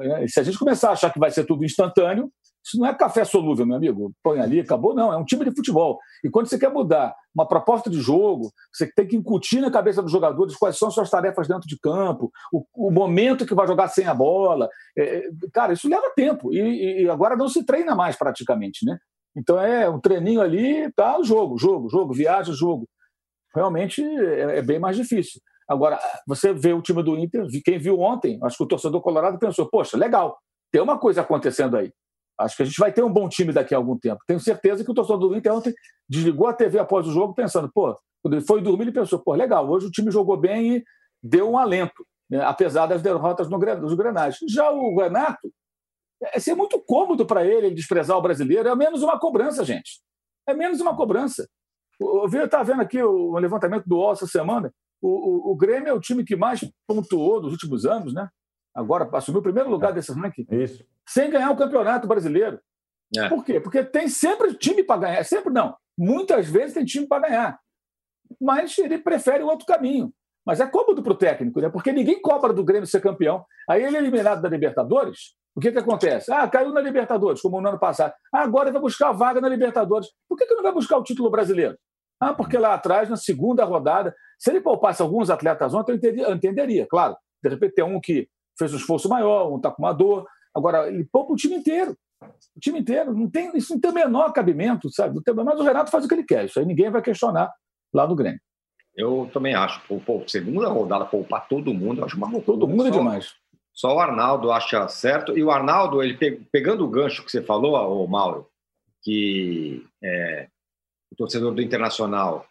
S3: É, se a gente começar a achar que vai ser tudo instantâneo, isso não é café solúvel, meu amigo. Põe ali, acabou, não. É um time de futebol. E quando você quer mudar uma proposta de jogo, você tem que incutir na cabeça dos jogadores quais são suas tarefas dentro de campo, o, o momento que vai jogar sem a bola. É, é cara, isso leva tempo. E, e, agora não se treina mais praticamente, né? Então é um treininho ali, tá, jogo, jogo, jogo, viagem, jogo. Realmente é, é bem mais difícil. Agora, você vê o time do Inter, quem viu ontem, acho que o torcedor colorado pensou, poxa, legal, tem uma coisa acontecendo aí. Acho que a gente vai ter um bom time daqui a algum tempo. Tenho certeza que o torcedor do Inter ontem desligou a TV após o jogo pensando, pô, quando ele foi dormir, ele pensou, pô, legal, hoje o time jogou bem e deu um alento, né, apesar das derrotas no, dos Grenais. Já o Renato, é ser muito cômodo para ele, ele desprezar o brasileiro, é menos uma cobrança, gente. É menos uma cobrança. Eu estava vendo aqui o levantamento do UOL essa semana. O, o, o, Grêmio é o time que mais pontuou nos últimos anos, né? agora assumiu o primeiro lugar é. desse ranking,
S4: Isso.
S3: sem ganhar o campeonato brasileiro. É. Por quê? Porque tem sempre time para ganhar. Sempre não. Muitas vezes tem time para ganhar. Mas ele prefere o outro caminho. Mas é cômodo para o técnico, né? porque ninguém cobra do Grêmio ser campeão. Aí ele é eliminado da Libertadores. O que, que acontece? Ah, caiu na Libertadores, como no ano passado. Ah, agora vai buscar a vaga na Libertadores. Por que, que não vai buscar o título brasileiro? Ah, porque lá atrás, na segunda rodada, se ele poupasse alguns atletas ontem, eu entenderia, claro. De repente tem um que fez um esforço maior, um está com uma dor. Agora, ele poupa o time inteiro. O time inteiro. Não tem, isso não tem o menor cabimento, sabe? Mas o Renato faz o que ele quer. Isso aí ninguém vai questionar lá no Grêmio.
S1: Eu também acho. Pô, segunda rodada, poupar todo mundo, eu acho uma.
S3: Todo mundo é demais.
S1: Só o Arnaldo acha certo. E o Arnaldo, ele pegando o gancho que você falou, o Mauro, que é, o torcedor do Internacional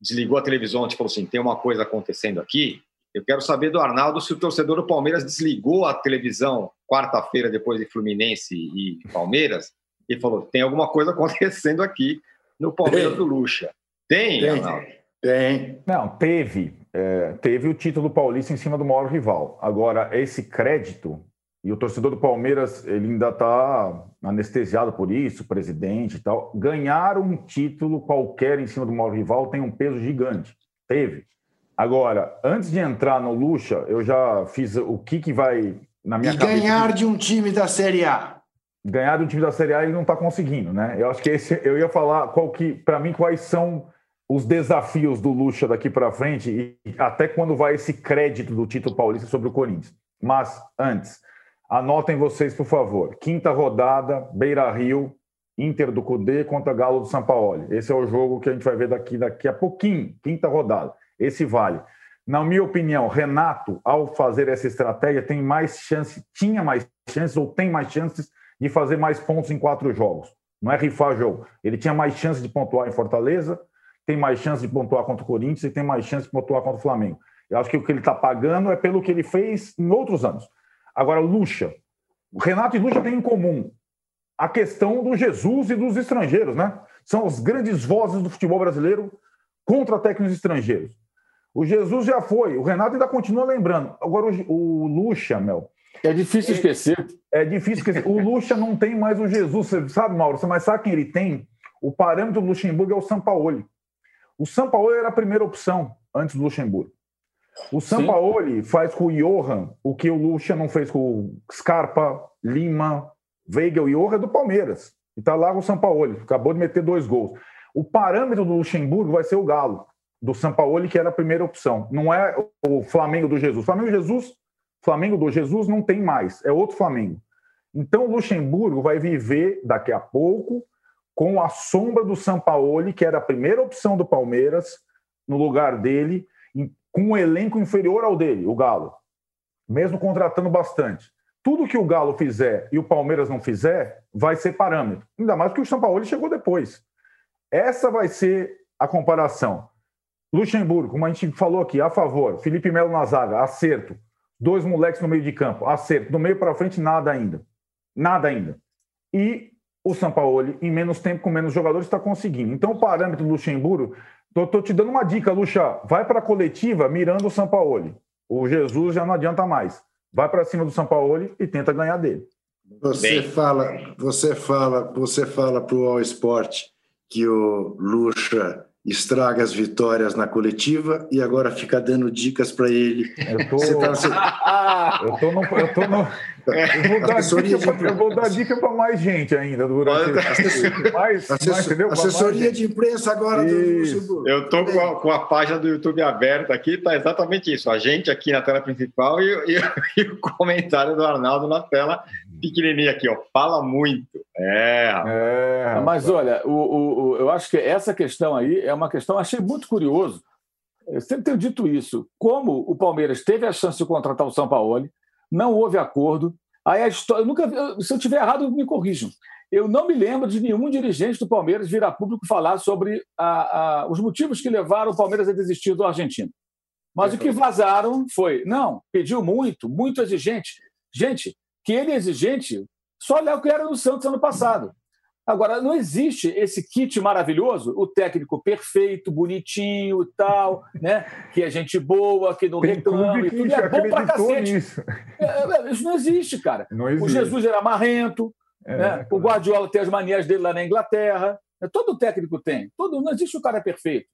S1: desligou a televisão e falou assim: tem uma coisa acontecendo aqui. Eu quero saber do Arnaldo se o torcedor do Palmeiras desligou a televisão quarta-feira depois de Fluminense e Palmeiras e falou: tem alguma coisa acontecendo aqui no Palmeiras tem. do Lucha. Tem, tem, Arnaldo?
S2: Tem.
S4: Não, teve. É, teve o título paulista em cima do maior rival. Agora, esse crédito, e o torcedor do Palmeiras ele ainda está anestesiado por isso, presidente e tal. Ganhar um título qualquer em cima do maior rival tem um peso gigante. Teve. Agora, antes de entrar no Lucha, eu já fiz o que, que vai na minha
S2: e cabeça. ganhar de um time da Série A.
S4: Ganhar de um time da Série A ele não está conseguindo, né? Eu acho que esse, eu ia falar qual que, para mim, quais são os desafios do Lucha daqui para frente e até quando vai esse crédito do título paulista sobre o Corinthians. Mas antes, anotem vocês, por favor. Quinta rodada, Beira Rio, Inter do Cudê contra Galo do São Paulo. Esse é o jogo que a gente vai ver daqui, daqui a pouquinho, quinta rodada. Esse vale. Na minha opinião, Renato, ao fazer essa estratégia, tem mais chance, tinha mais chances ou tem mais chances de fazer mais pontos em quatro jogos. Não é rifar jogo. Ele tinha mais chances de pontuar em Fortaleza, tem mais chance de pontuar contra o Corinthians e tem mais chance de pontuar contra o Flamengo. Eu acho que o que ele está pagando é pelo que ele fez em outros anos. Agora, Lucha. O Renato e Lucha têm em comum a questão do Jesus e dos estrangeiros, né? São as grandes vozes do futebol brasileiro contra técnicos estrangeiros. O Jesus já foi, o Renato ainda continua lembrando. Agora, o, o Lucha, Mel.
S3: É difícil esquecer.
S4: É, é difícil esquecer. o Lucha não tem mais o Jesus, você sabe, Mauro? Mas sabe quem ele tem? O parâmetro do Luxemburgo é o Sampaoli. O Sampaoli era a primeira opção antes do Luxemburgo. O Sampaoli faz com o Johan o que o Lucha não fez com o Scarpa, Lima, Weigel e Johan é do Palmeiras. E tá lá o Sampaoli, acabou de meter dois gols. O parâmetro do Luxemburgo vai ser o Galo do Sampaoli, que era a primeira opção. Não é o Flamengo do Jesus. Flamengo Jesus, Flamengo do Jesus não tem mais, é outro Flamengo. Então o Luxemburgo vai viver daqui a pouco com a sombra do Sampaoli, que era a primeira opção do Palmeiras, no lugar dele, com um elenco inferior ao dele, o Galo, mesmo contratando bastante. Tudo que o Galo fizer e o Palmeiras não fizer vai ser parâmetro. Ainda mais que o Sampaoli chegou depois. Essa vai ser a comparação. Luxemburgo, como a gente falou aqui, a favor. Felipe Melo na zaga, acerto. Dois moleques no meio de campo, acerto. Do meio para frente, nada ainda. Nada ainda. E o Sampaoli, em menos tempo, com menos jogadores, está conseguindo. Então, o parâmetro do Luxemburgo, estou te dando uma dica, Luxa. Vai para a coletiva mirando o Sampaoli. O Jesus já não adianta mais. Vai para cima do Sampaoli e tenta ganhar dele.
S2: Você Bem. fala, você fala, você fala para o All Sport que o Luxa estraga as vitórias na coletiva e agora fica dando dicas para ele.
S4: Eu tô, tá... eu tô no, eu tô no... Eu vou, dar dica para mais gente ainda durante
S2: assessor... mais, assessor... mais, assessoria mais de imprensa agora
S1: isso. do Eu tô com a, com a, página do YouTube aberta aqui, tá exatamente isso. A gente aqui na tela principal e, e, e o comentário do Arnaldo na tela pequenininha aqui, ó. Fala muito. É.
S3: é Mas olha, o, o, o, eu acho que essa questão aí é uma questão, achei muito curioso. Eu sempre tenho dito isso. Como o Palmeiras teve a chance de contratar o São Paulo, não houve acordo. Aí a história. Eu nunca, se eu tiver errado, me corrijam. Eu não me lembro de nenhum dirigente do Palmeiras vir a público falar sobre a, a, os motivos que levaram o Palmeiras a desistir do argentino. Mas o que vazaram foi: não, pediu muito, muito exigente. Gente, que ele é exigente, só olhar o que era no Santos ano passado. Agora, não existe esse kit maravilhoso, o técnico perfeito, bonitinho e tal, né? que é gente boa, que não Tem reclama e tudo. É bom pra cacete. Nisso. É, é, isso não existe, cara. Não existe. O Jesus era marrento, é, né? Claro. o Guardiola tem as manias dele lá na Inglaterra. Todo técnico tem. Todo, não existe o cara perfeito.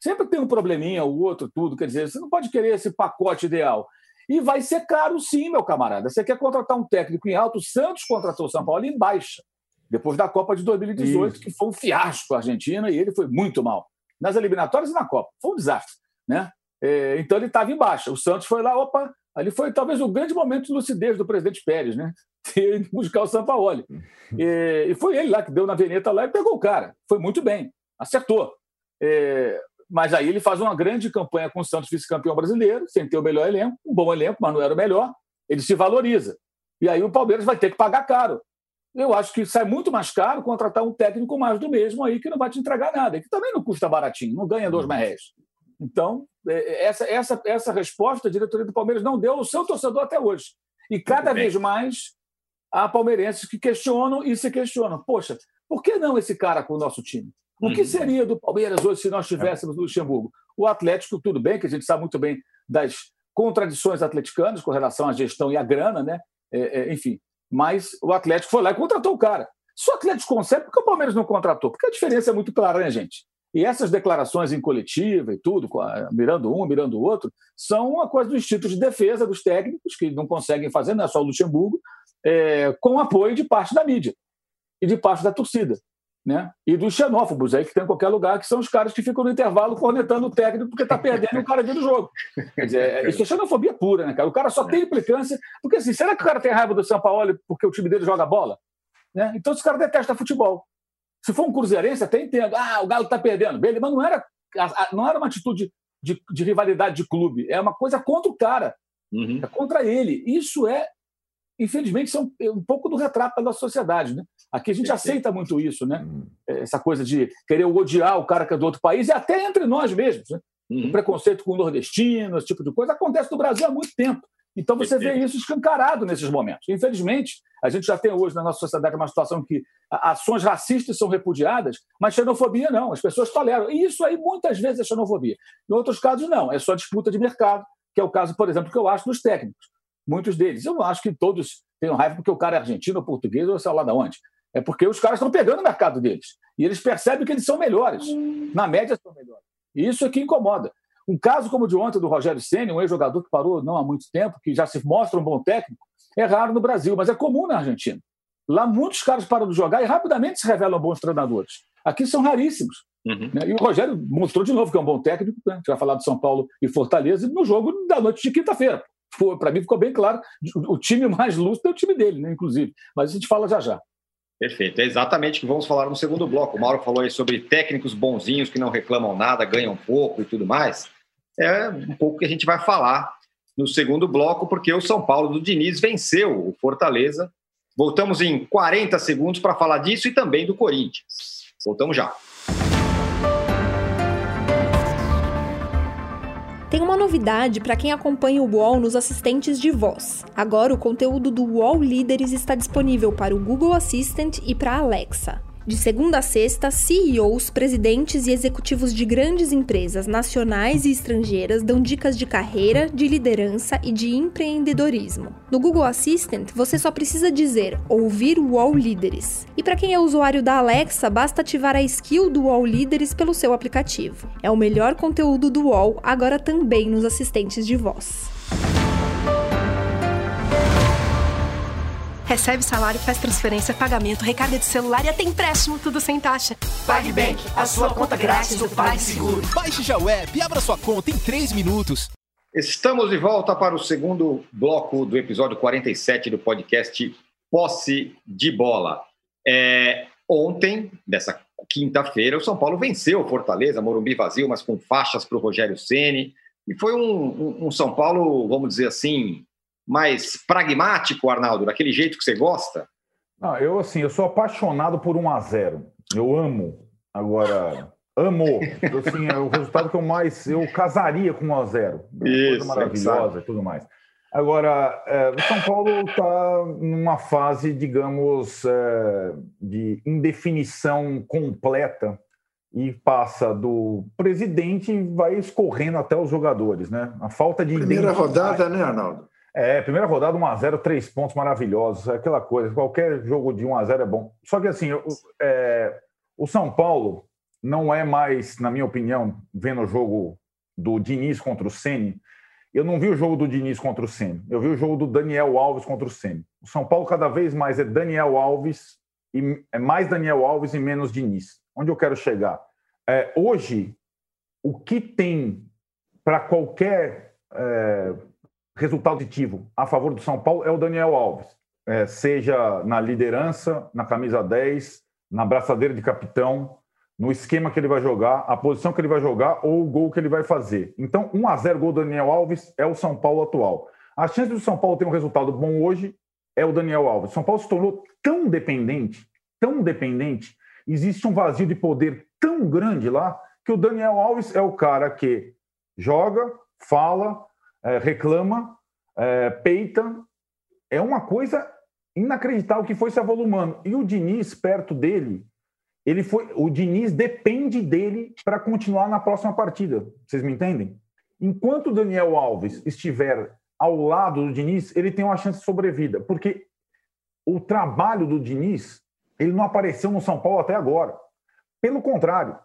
S3: Sempre tem um probleminha, o outro, tudo. Quer dizer, você não pode querer esse pacote ideal. E vai ser caro sim, meu camarada. Você quer contratar um técnico em alto, o Santos contratou o São Paulo em baixa, depois da Copa de 2018, Isso. que foi um fiasco a Argentina e ele foi muito mal. Nas eliminatórias e na Copa. Foi um desastre. Né? É, então ele estava em baixa. O Santos foi lá, opa, ali foi talvez o grande momento de lucidez do presidente Pérez, né? Ter buscar o Sampaoli. E, e foi ele lá que deu na veneta lá e pegou o cara. Foi muito bem, acertou. É, mas aí ele faz uma grande campanha com o Santos vice-campeão brasileiro, sem ter o melhor elenco, um bom elenco, mas não era o melhor. Ele se valoriza. E aí o Palmeiras vai ter que pagar caro. Eu acho que sai muito mais caro contratar um técnico mais do mesmo aí, que não vai te entregar nada, que também não custa baratinho, não ganha dois mais. Então, é, essa, essa, essa resposta a diretoria do Palmeiras não deu ao seu torcedor até hoje. E cada vez mais há palmeirenses que questionam e se questionam. Poxa, por que não esse cara com o nosso time? O que uhum. seria do Palmeiras hoje se nós tivéssemos o Luxemburgo? O Atlético, tudo bem, que a gente sabe muito bem das contradições atleticanas com relação à gestão e à grana, né? É, é, enfim, mas o Atlético foi lá e contratou o cara. Se o Atlético consegue, por que o Palmeiras não contratou? Porque a diferença é muito clara, né, gente? E essas declarações em coletiva e tudo, mirando um, mirando o outro, são uma coisa do instinto de defesa dos técnicos, que não conseguem fazer, não é só o Luxemburgo, é, com apoio de parte da mídia e de parte da torcida né? E dos xenófobos aí que tem em qualquer lugar, que são os caras que ficam no intervalo cornetando o técnico porque está perdendo o cara vira o jogo. Quer dizer, é, isso é xenofobia pura, né, cara? O cara só tem implicância. Porque assim, será que o cara tem raiva do São Paulo porque o time dele joga bola? Né? Então esse cara detesta futebol. Se for um cruzeirense, até entendo. Ah, o Galo está perdendo. Beleza, mas não era, não era uma atitude de, de, rivalidade de clube. É uma coisa contra o cara. Uhum. É contra ele. Isso é infelizmente, isso é um, um, pouco do retrato da nossa sociedade. Né? Aqui a gente aceita muito isso, né? Uhum. Essa coisa de querer odiar o cara que é do outro país, e até entre nós mesmos. Né? Uhum. O preconceito com o nordestino, esse tipo de coisa, acontece no Brasil há muito tempo. Então você vê isso escancarado nesses momentos. Infelizmente, a gente já tem hoje na nossa sociedade uma situação que ações racistas são repudiadas, mas xenofobia não, as pessoas toleram. E isso aí muitas vezes é xenofobia. Em outros casos, não, é só disputa de mercado, que é o caso, por exemplo, que eu acho dos técnicos muitos deles. Eu acho que todos tenham raiva porque o cara é argentino ou português ou sei lá de onde. É porque os caras estão pegando o mercado deles. E eles percebem que eles são melhores. Na média, são melhores. E isso é que incomoda. Um caso como o de ontem do Rogério Senna, um ex-jogador que parou não há muito tempo, que já se mostra um bom técnico, é raro no Brasil, mas é comum na Argentina. Lá muitos caras param de jogar e rapidamente se revelam bons treinadores. Aqui são raríssimos. Uhum. Né? E o Rogério mostrou de novo que é um bom técnico, né? vai falar de São Paulo e Fortaleza no jogo da noite de quinta-feira para mim ficou bem claro, o time mais lúcido é o time dele, né, inclusive. Mas a gente fala já já.
S1: Perfeito, é exatamente o que vamos falar no segundo bloco. O Mauro falou aí sobre técnicos bonzinhos que não reclamam nada, ganham pouco e tudo mais. É um pouco que a gente vai falar no segundo bloco, porque o São Paulo do Diniz venceu o Fortaleza. Voltamos em 40 segundos para falar disso e também do Corinthians. Voltamos já.
S5: Tem uma novidade para quem acompanha o UOL nos assistentes de voz. Agora o conteúdo do UOL Líderes está disponível para o Google Assistant e para a Alexa. De segunda a sexta, CEOs, presidentes e executivos de grandes empresas nacionais e estrangeiras dão dicas de carreira, de liderança e de empreendedorismo. No Google Assistant, você só precisa dizer ouvir UOL Líderes. E para quem é usuário da Alexa, basta ativar a skill do UOL Líderes pelo seu aplicativo. É o melhor conteúdo do UOL, agora também nos assistentes de voz.
S6: Recebe salário, faz transferência, pagamento, recarga de celular e até empréstimo, tudo sem taxa.
S7: PagBank, a sua conta grátis do PagSeguro.
S8: Baixe já o app e abra sua conta em 3 minutos.
S1: Estamos de volta para o segundo bloco do episódio 47 do podcast Posse de Bola. É, ontem, dessa quinta-feira, o São Paulo venceu o Fortaleza, Morumbi vazio, mas com faixas para o Rogério Ceni E foi um, um, um São Paulo, vamos dizer assim, mais pragmático, Arnaldo, daquele jeito que você gosta?
S4: Não, eu assim, eu sou apaixonado por 1 a 0. Eu amo. Agora, amo. Assim, é o resultado que eu mais eu casaria com 1 a 0. Isso, coisa maravilhosa e tudo mais. Agora, é, o São Paulo está numa fase, digamos, é, de indefinição completa e passa do presidente e vai escorrendo até os jogadores, né? A falta de
S2: primeira rodada, né, Arnaldo?
S4: É, primeira rodada 1 a 0, três pontos maravilhosos, aquela coisa. Qualquer jogo de 1 a 0 é bom. Só que assim, é, o São Paulo não é mais, na minha opinião, vendo o jogo do Diniz contra o Ceni, eu não vi o jogo do Diniz contra o Ceni. Eu vi o jogo do Daniel Alves contra o Ceni. O São Paulo cada vez mais é Daniel Alves e é mais Daniel Alves e menos Diniz. Onde eu quero chegar? É, hoje, o que tem para qualquer é, resultado positivo a favor do São Paulo é o Daniel Alves. É, seja na liderança, na camisa 10, na braçadeira de capitão, no esquema que ele vai jogar, a posição que ele vai jogar ou o gol que ele vai fazer. Então, 1 a 0 gol do Daniel Alves é o São Paulo atual. A chance do São Paulo ter um resultado bom hoje é o Daniel Alves. São Paulo se tornou tão dependente, tão dependente, existe um vazio de poder tão grande lá que o Daniel Alves é o cara que joga, fala, é, reclama, é, peita. É uma coisa inacreditável que foi se avolumando. E o Diniz, perto dele, ele foi, o Diniz depende dele para continuar na próxima partida. Vocês me entendem? Enquanto o Daniel Alves estiver ao lado do Diniz, ele tem uma chance de sobrevida, porque o trabalho do Diniz, ele não apareceu no São Paulo até agora. Pelo contrário,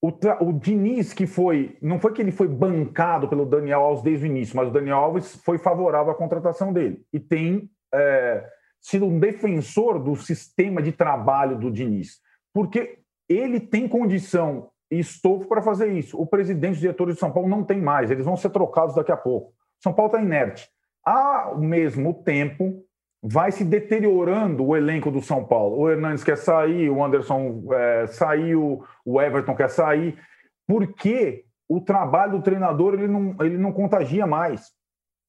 S4: o, o Diniz que foi, não foi que ele foi bancado pelo Daniel Alves desde o início, mas o Daniel Alves foi favorável à contratação dele e tem é, sido um defensor do sistema de trabalho do Diniz porque ele tem condição e estofo para fazer isso. O presidente e os diretores de São Paulo não tem mais, eles vão ser trocados daqui a pouco. São Paulo está inerte. Ao mesmo tempo, vai se deteriorando o elenco do São Paulo. O Hernandes quer sair, o Anderson é, saiu, o Everton quer sair, porque o trabalho do treinador ele não, ele não contagia mais.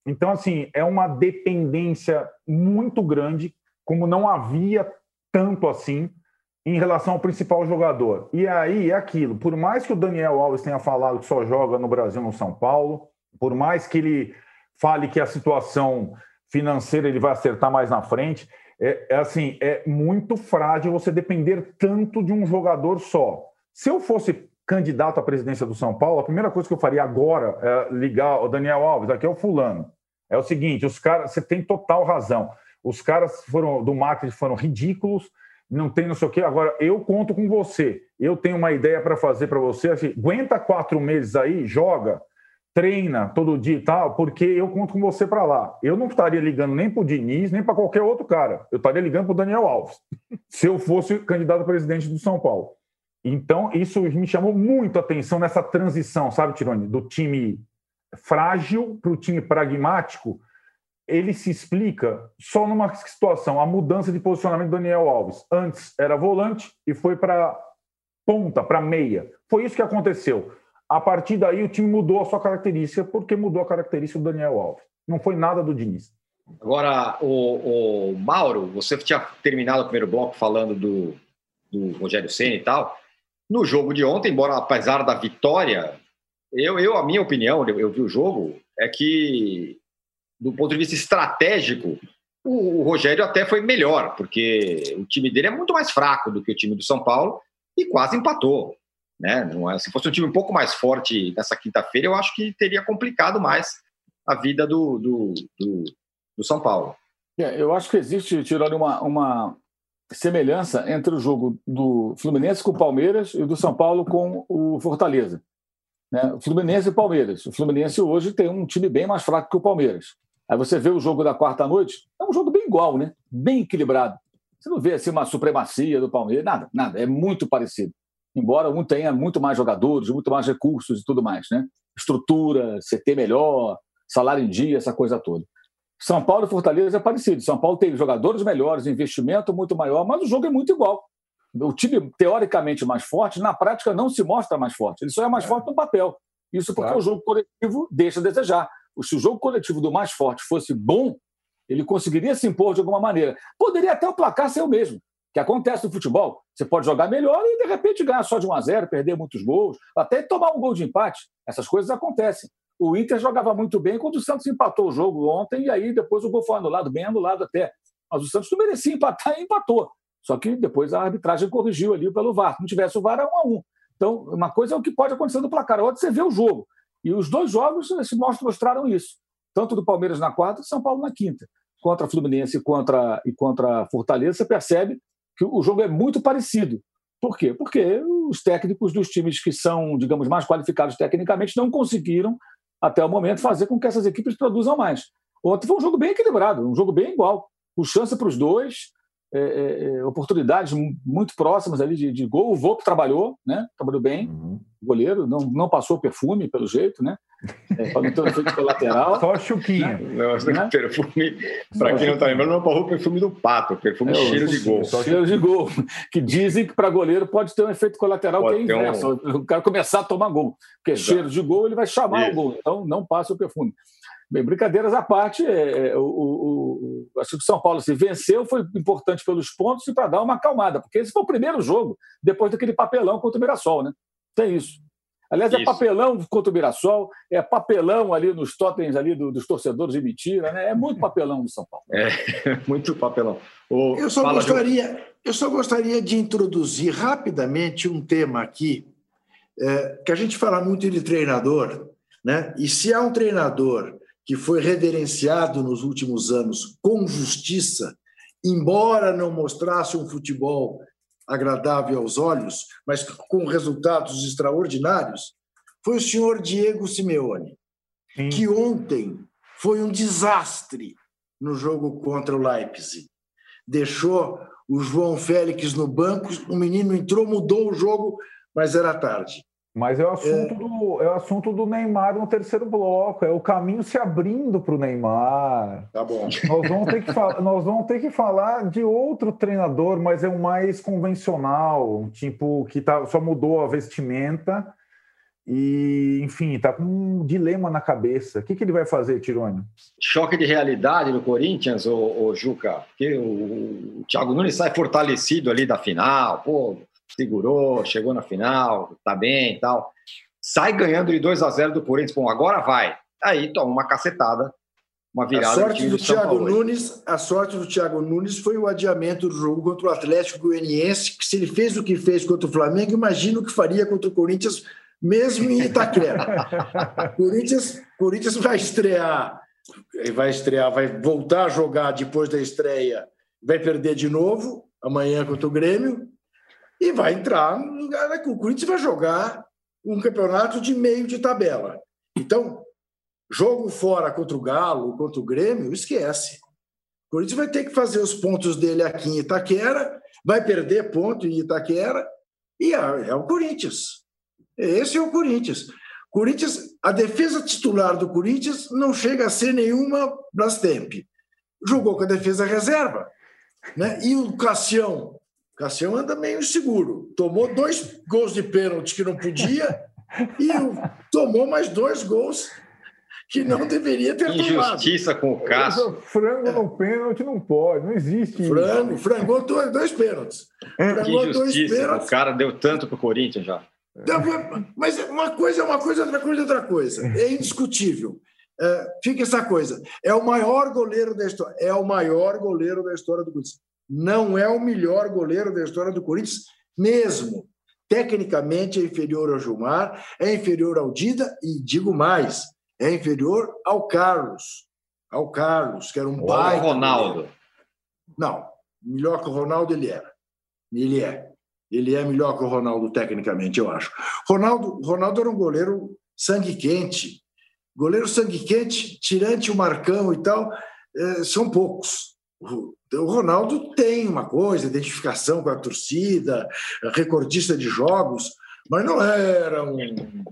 S4: Então, assim, é uma dependência muito grande, como não havia tanto assim em relação ao principal jogador. E aí é aquilo, por mais que o Daniel Alves tenha falado que só joga no Brasil, no São Paulo, por mais que ele fale que a situação financeira ele vai acertar mais na frente, é, é assim, é muito frágil você depender tanto de um jogador só. Se eu fosse candidato à presidência do São Paulo, a primeira coisa que eu faria agora é ligar o Daniel Alves, aqui é o fulano. É o seguinte, os caras, você tem total razão. Os caras foram do marketing foram ridículos, não tem não sei o quê. Agora, eu conto com você. Eu tenho uma ideia para fazer para você. Assim, aguenta quatro meses aí, joga, treina todo dia e tal, porque eu conto com você para lá. Eu não estaria ligando nem para o Diniz, nem para qualquer outro cara. Eu estaria ligando para o Daniel Alves, se eu fosse candidato a presidente do São Paulo. Então, isso me chamou muito a atenção nessa transição, sabe, Tirone? Do time frágil para o time pragmático ele se explica só numa situação, a mudança de posicionamento do Daniel Alves. Antes era volante e foi para ponta, para meia. Foi isso que aconteceu. A partir daí o time mudou a sua característica, porque mudou a característica do Daniel Alves. Não foi nada do Diniz.
S1: Agora, o, o Mauro, você tinha terminado o primeiro bloco falando do, do Rogério Senna e tal. No jogo de ontem, embora apesar da vitória, eu, eu a minha opinião, eu, eu vi o jogo, é que do ponto de vista estratégico, o, o Rogério até foi melhor, porque o time dele é muito mais fraco do que o time do São Paulo e quase empatou. Né? Não é, se fosse um time um pouco mais forte nessa quinta-feira, eu acho que teria complicado mais a vida do, do, do, do São Paulo.
S3: É, eu acho que existe, Tirone, uma, uma semelhança entre o jogo do Fluminense com o Palmeiras e do São Paulo com o Fortaleza. Né? O Fluminense e Palmeiras. O Fluminense hoje tem um time bem mais fraco que o Palmeiras. Aí você vê o jogo da quarta-noite, é um jogo bem igual, né? Bem equilibrado. Você não vê assim uma supremacia do Palmeiras, nada, nada. É muito parecido. Embora um tenha muito mais jogadores, muito mais recursos e tudo mais, né? Estrutura, CT melhor, salário em dia, essa coisa toda. São Paulo e Fortaleza é parecido. São Paulo tem jogadores melhores, investimento muito maior, mas o jogo é muito igual. O time teoricamente mais forte, na prática, não se mostra mais forte. Ele só é mais é. forte no papel. Isso porque claro. o jogo coletivo deixa a desejar se o jogo coletivo do mais forte fosse bom, ele conseguiria se impor de alguma maneira. Poderia até o placar ser o mesmo, que acontece no futebol. Você pode jogar melhor e, de repente, ganhar só de 1 a 0 perder muitos gols, até tomar um gol de empate. Essas coisas acontecem. O Inter jogava muito bem quando o Santos empatou o jogo ontem, e aí depois o gol foi anulado, bem anulado até. Mas o Santos não merecia empatar e empatou. Só que depois a arbitragem corrigiu ali pelo VAR. Se não tivesse o VAR, é um a um. Então, uma coisa é o que pode acontecer no placar, outra você vê o jogo. E os dois jogos se mostraram isso. Tanto do Palmeiras na quarta e São Paulo na quinta. Contra Fluminense e contra, e contra Fortaleza, você percebe que o jogo é muito parecido. Por quê? Porque os técnicos dos times que são, digamos, mais qualificados tecnicamente não conseguiram, até o momento, fazer com que essas equipes produzam mais. Ontem foi um jogo bem equilibrado, um jogo bem igual. Com chance para os dois, é, é, é, oportunidades muito próximas ali de, de gol. O Volpe trabalhou, né? Trabalhou bem, uhum. goleiro, não, não passou perfume, pelo jeito, né? É, para não ter um efeito colateral.
S4: Só a chuquinha.
S1: Né? Não, né? perfume, para quem não está lembrando, não passou o perfume do pato, perfume é, cheiro de gol.
S3: Só cheiro de gol. Que dizem que para goleiro pode ter um efeito colateral pode que é inverso. Um... O cara começar a tomar gol. Porque Exato. cheiro de gol, ele vai chamar Isso. o gol. Então não passa o perfume. Bem, brincadeiras à parte, é, é, o, o, o, acho que o São Paulo se venceu, foi importante pelos pontos e para dar uma acalmada, porque esse foi o primeiro jogo depois daquele papelão contra o Mirassol, né? Tem isso. Aliás, é isso. é papelão contra o Mirassol, é papelão ali nos totens ali do, dos torcedores de mentira, né? É muito papelão do São Paulo.
S1: É, muito papelão. O,
S2: eu, só gostaria, de... eu só gostaria de introduzir rapidamente um tema aqui, é, que a gente fala muito de treinador, né? E se há um treinador que foi reverenciado nos últimos anos com justiça, embora não mostrasse um futebol agradável aos olhos, mas com resultados extraordinários, foi o senhor Diego Simeone, Sim. que ontem foi um desastre no jogo contra o Leipzig. Deixou o João Félix no banco, o menino entrou, mudou o jogo, mas era tarde.
S4: Mas é o assunto, é... Do, é o assunto do Neymar no terceiro bloco, é o caminho se abrindo para o Neymar.
S2: Tá bom.
S4: Nós vamos, ter que nós vamos ter que falar de outro treinador, mas é o mais convencional, tipo, que tá, só mudou a vestimenta e, enfim, está com um dilema na cabeça. O que, que ele vai fazer, Tirone?
S1: Choque de realidade no Corinthians, o, Juca? Porque o, o Thiago Nunes sai fortalecido ali da final, pô, segurou, chegou na final, tá bem e tal. Sai ganhando de 2 a 0 do Corinthians, bom, agora vai. Aí toma uma cacetada, uma virada.
S2: A sorte do, do Thiago Nunes, a sorte do Thiago Nunes foi o adiamento do jogo contra o Atlético Goianiense, que se ele fez o que fez contra o Flamengo, imagina o que faria contra o Corinthians, mesmo em Itaquera. Corinthians, Corinthians vai estrear, vai estrear, vai voltar a jogar depois da estreia, vai perder de novo amanhã contra o Grêmio e vai entrar no lugar. O Corinthians vai jogar um campeonato de meio de tabela. Então, jogo fora contra o Galo, contra o Grêmio, esquece. O Corinthians vai ter que fazer os pontos dele aqui em Itaquera, vai perder ponto em Itaquera, e é, é o Corinthians. Esse é o Corinthians. Corinthians, a defesa titular do Corinthians não chega a ser nenhuma Brastemp. Jogou com a defesa reserva. Né? E o Cassião, Cassião anda meio inseguro. Tomou dois gols de pênalti que não podia e tomou mais dois gols que não deveria ter
S1: Injustiça tomado. Injustiça com o Cássio.
S4: Frango no pênalti não pode, não existe
S2: Frango, isso. frangou dois, dois pênaltis.
S1: Frangou Injustiça, dois pênaltis. o cara deu tanto para o Corinthians já.
S2: Mas uma coisa é uma coisa, outra coisa é outra coisa. É indiscutível. É, fica essa coisa. É o maior goleiro da história. É o maior goleiro da história do Corinthians não é o melhor goleiro da história do Corinthians, mesmo. Tecnicamente é inferior ao Gilmar, é inferior ao Dida e digo mais, é inferior ao Carlos. Ao Carlos, que era um pai.
S1: Ronaldo.
S2: Não, melhor que o Ronaldo ele era. Ele é. Ele é melhor que o Ronaldo tecnicamente, eu acho. Ronaldo, Ronaldo era um goleiro sangue quente. Goleiro sangue quente, tirante o Marcão e tal, eh, são poucos. O Ronaldo tem uma coisa, identificação com a torcida, recordista de jogos, mas não era um.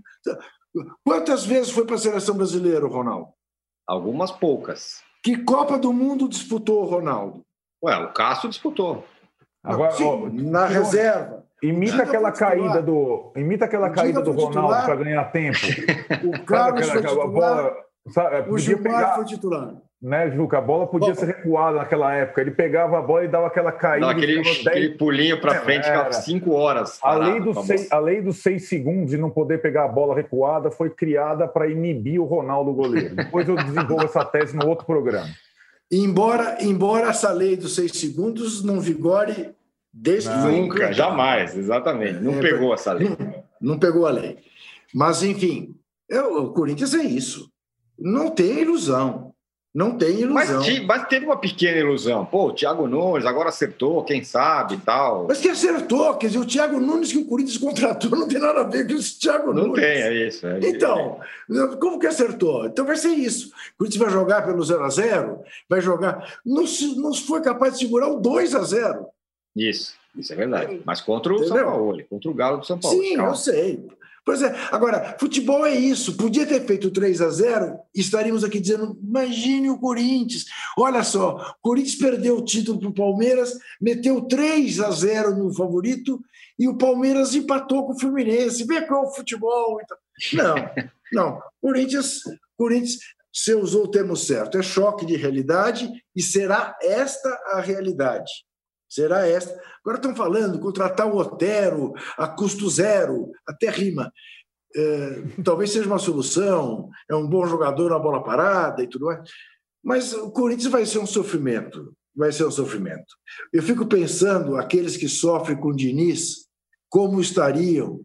S2: Quantas vezes foi para a seleção brasileira o Ronaldo?
S1: Algumas poucas.
S2: Que Copa do Mundo disputou o Ronaldo?
S1: Ué, o Cássio disputou.
S2: Agora, Sim, ó, na reserva.
S4: Imita aquela caída do, imita aquela caída do Ronaldo para ganhar tempo.
S2: O Carlos foi titular. Bola, sabe, o Gilmar pegar... foi titular.
S4: Né, Juca? A bola podia Bom, ser recuada naquela época. Ele pegava a bola e dava aquela caída. Dava
S1: aquele, aquele pulinho para frente, ficava cinco horas.
S4: A lei, do seis, a lei dos seis segundos de não poder pegar a bola recuada foi criada para inibir o Ronaldo goleiro. Depois eu desenvolvo essa tese no outro programa.
S2: Embora, embora essa lei dos seis segundos não vigore desde
S1: não, nunca, jamais, exatamente. Não é, pegou essa lei.
S2: Não, não, pegou a lei. Mas, enfim, eu, o Corinthians é isso. Não tem ilusão. Não tem ilusão.
S1: Mas, mas, teve uma pequena ilusão. Pô, o Thiago Nunes agora acertou, quem sabe e tal.
S2: Mas que acertou? Quer dizer, o Thiago Nunes que o Corinthians contratou não tem nada a ver com esse Thiago
S1: não
S2: Nunes.
S1: Não tem, é isso. É
S2: então, como que acertou? Então vai ser isso. O Corinthians vai jogar pelo 0 a 0 vai jogar. Não, não foi capaz de segurar o 2 a 0
S1: Isso, isso é verdade. Mas contra o Entendeu? São Paulo, contra o Galo do São Paulo.
S2: Sim, Calma. eu sei. Pois é. Agora, futebol é isso. Podia ter feito 3 a 0 estaríamos aqui dizendo: imagine o Corinthians. Olha só, o Corinthians perdeu o título para o Palmeiras, meteu 3 a 0 no favorito e o Palmeiras empatou com o Fluminense. Vê qual é o futebol. Não, não. Corinthians, Corinthians, você usou o termo certo. É choque de realidade e será esta a realidade. Será esta. Agora estão falando contratar o Otero a custo zero, até rima. É, talvez seja uma solução, é um bom jogador na bola parada e tudo mais. Mas o Corinthians vai ser um sofrimento. Vai ser um sofrimento. Eu fico pensando, aqueles que sofrem com o Diniz, como estariam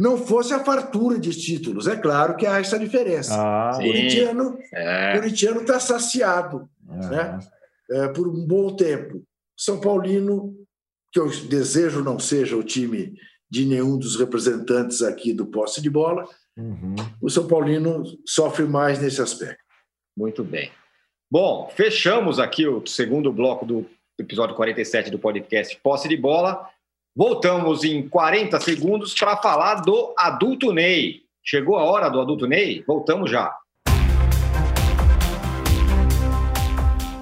S2: não fosse a fartura de títulos. É claro que há essa diferença. Ah, o corintiano é. está saciado é. Né? É, por um bom tempo. São Paulino, que eu desejo não seja o time de nenhum dos representantes aqui do posse de bola, uhum. o São Paulino sofre mais nesse aspecto.
S1: Muito bem. Bom, fechamos aqui o segundo bloco do episódio 47 do podcast Posse de Bola. Voltamos em 40 segundos para falar do adulto Ney. Chegou a hora do adulto Ney? Voltamos já.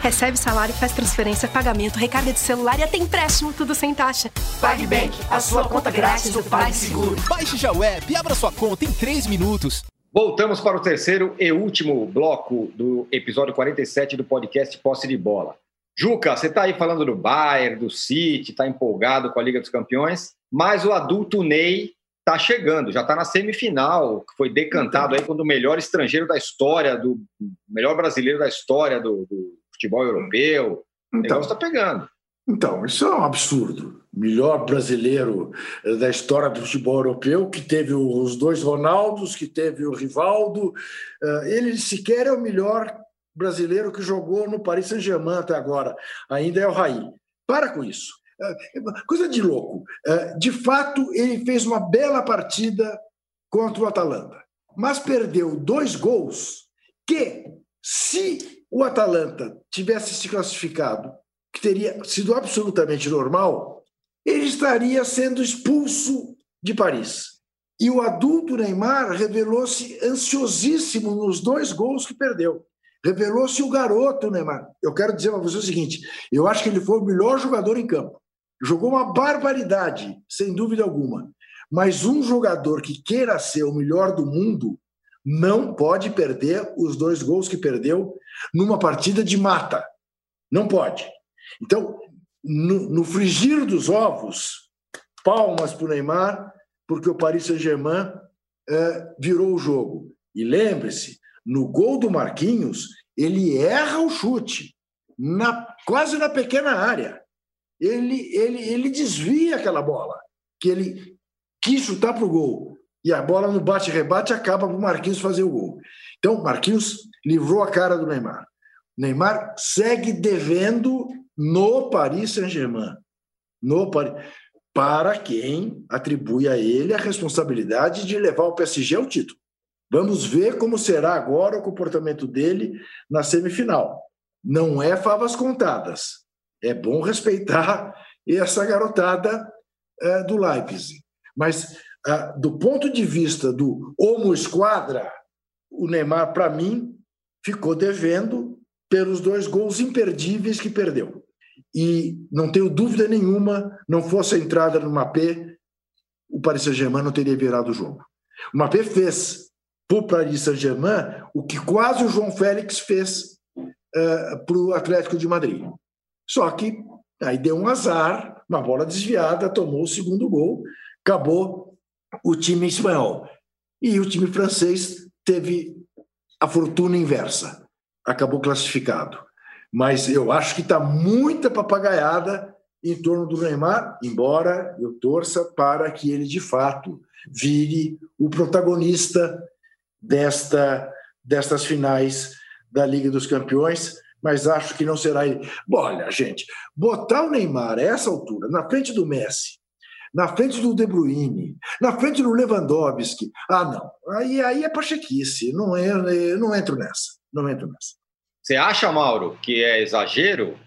S6: Recebe salário, faz transferência, pagamento, recarga de celular e até empréstimo, tudo sem taxa.
S7: PagBank, a sua conta grátis do PagSeguro.
S8: Baixe já o app e abra sua conta em 3 minutos.
S1: Voltamos para o terceiro e último bloco do episódio 47 do podcast Posse de Bola. Juca, você está aí falando do Bayern, do City, está empolgado com a Liga dos Campeões, mas o adulto Ney está chegando, já está na semifinal, que foi decantado aí como o melhor estrangeiro da história, do melhor brasileiro da história do, do futebol europeu. Então, o negócio está pegando.
S2: Então, isso é um absurdo. Melhor brasileiro eh, da história do futebol europeu, que teve os dois Ronaldos, que teve o Rivaldo. Eh, ele sequer é o melhor brasileiro que jogou no Paris Saint-Germain até agora. Ainda é o Raí. Para com isso. Eh, coisa de louco. De fato, ele fez uma bela partida contra o Atalanta, mas perdeu dois gols que, se o Atalanta tivesse se classificado, que teria sido absolutamente normal, ele estaria sendo expulso de Paris. E o adulto Neymar revelou-se ansiosíssimo nos dois gols que perdeu. Revelou-se o garoto Neymar. Eu quero dizer para você o seguinte: eu acho que ele foi o melhor jogador em campo. Jogou uma barbaridade, sem dúvida alguma. Mas um jogador que queira ser o melhor do mundo não pode perder os dois gols que perdeu numa partida de mata. Não pode. Então, no, no frigir dos ovos, palmas para o Neymar, porque o Paris Saint-Germain é, virou o jogo. E lembre-se, no gol do Marquinhos, ele erra o chute, na, quase na pequena área. Ele, ele, ele desvia aquela bola, que ele quis chutar para o gol. E a bola no bate-rebate acaba para o Marquinhos fazer o gol. Então, Marquinhos livrou a cara do Neymar. Neymar segue devendo no Paris Saint-Germain. No Paris, para quem atribui a ele a responsabilidade de levar o PSG ao título. Vamos ver como será agora o comportamento dele na semifinal. Não é favas contadas. É bom respeitar essa garotada é, do Leipzig. Mas, ah, do ponto de vista do homo esquadra, o Neymar, para mim, ficou devendo pelos dois gols imperdíveis que perdeu. E não tenho dúvida nenhuma, não fosse a entrada no Mapé, o Paris Saint-Germain não teria virado o jogo. O Mapé fez para o Paris Saint-Germain o que quase o João Félix fez uh, eh, para o Atlético de Madrid. Só que aí deu um azar, uma bola desviada, tomou o segundo gol, acabou o time espanhol. E o time francês teve a fortuna inversa, acabou classificado. Mas eu acho que está muita papagaiada em torno do Neymar, embora eu torça para que ele de fato vire o protagonista desta, destas finais da Liga dos Campeões, mas acho que não será ele. Olha, gente, botar o Neymar a essa altura, na frente do Messi, na frente do De Bruyne, na frente do Lewandowski, ah, não, aí, aí é pachequice, não, é, não entro nessa, não entro nessa.
S1: Você acha, Mauro, que é exagero?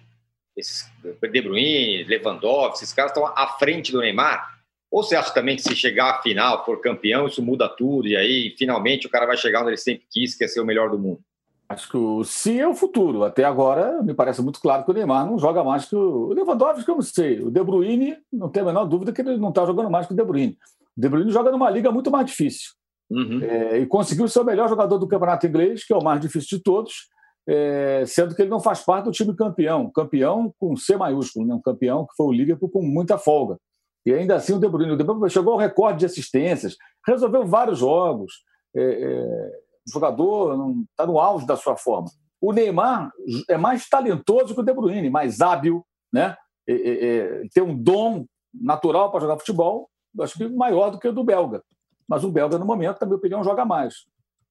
S1: Esses De Bruyne, Lewandowski, esses caras estão à frente do Neymar? Ou você acha também que se chegar à final, for campeão, isso muda tudo e aí finalmente o cara vai chegar onde ele sempre quis, que é ser o melhor do mundo?
S3: Acho que o sim é o futuro. Até agora, me parece muito claro que o Neymar não joga mais que o, o Lewandowski, eu não sei. O De Bruyne, não tem a menor dúvida que ele não está jogando mais que o De Bruyne. O De Bruyne joga numa liga muito mais difícil. Uhum. É, e conseguiu ser o melhor jogador do campeonato inglês, que é o mais difícil de todos, é, sendo que ele não faz parte do time campeão. Campeão com C maiúsculo, né? um campeão que foi o Liverpool com muita folga. E ainda assim o De Bruyne, o De Bruyne chegou ao recorde de assistências, resolveu vários jogos. É, jogador está no auge da sua forma. O Neymar é mais talentoso que o De Bruyne, mais hábil, né? É, é, é tem um dom natural para jogar futebol, acho que maior do que o do belga. Mas o belga, no momento, na minha opinião, joga mais.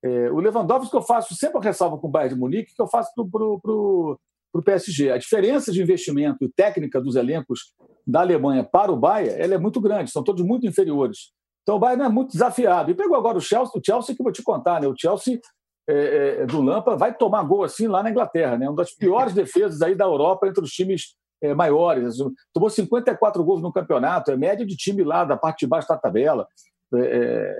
S3: É, o Lewandowski que eu faço sempre a ressalva com o Bayern de Munique, que eu faço para o PSG. A diferença de investimento e técnica dos elencos da Alemanha para o Bayern ela é muito grande, são todos muito inferiores. Então o Bayern é muito desafiado. E pegou agora o Chelsea, o Chelsea que eu vou te contar, né? O Chelsea é, é, do Lampa vai tomar gol assim lá na Inglaterra, né? Uma das piores defesas aí da Europa entre os times é, maiores. Tomou 54 gols no campeonato, é média de time lá da parte de baixo da tabela. É, é,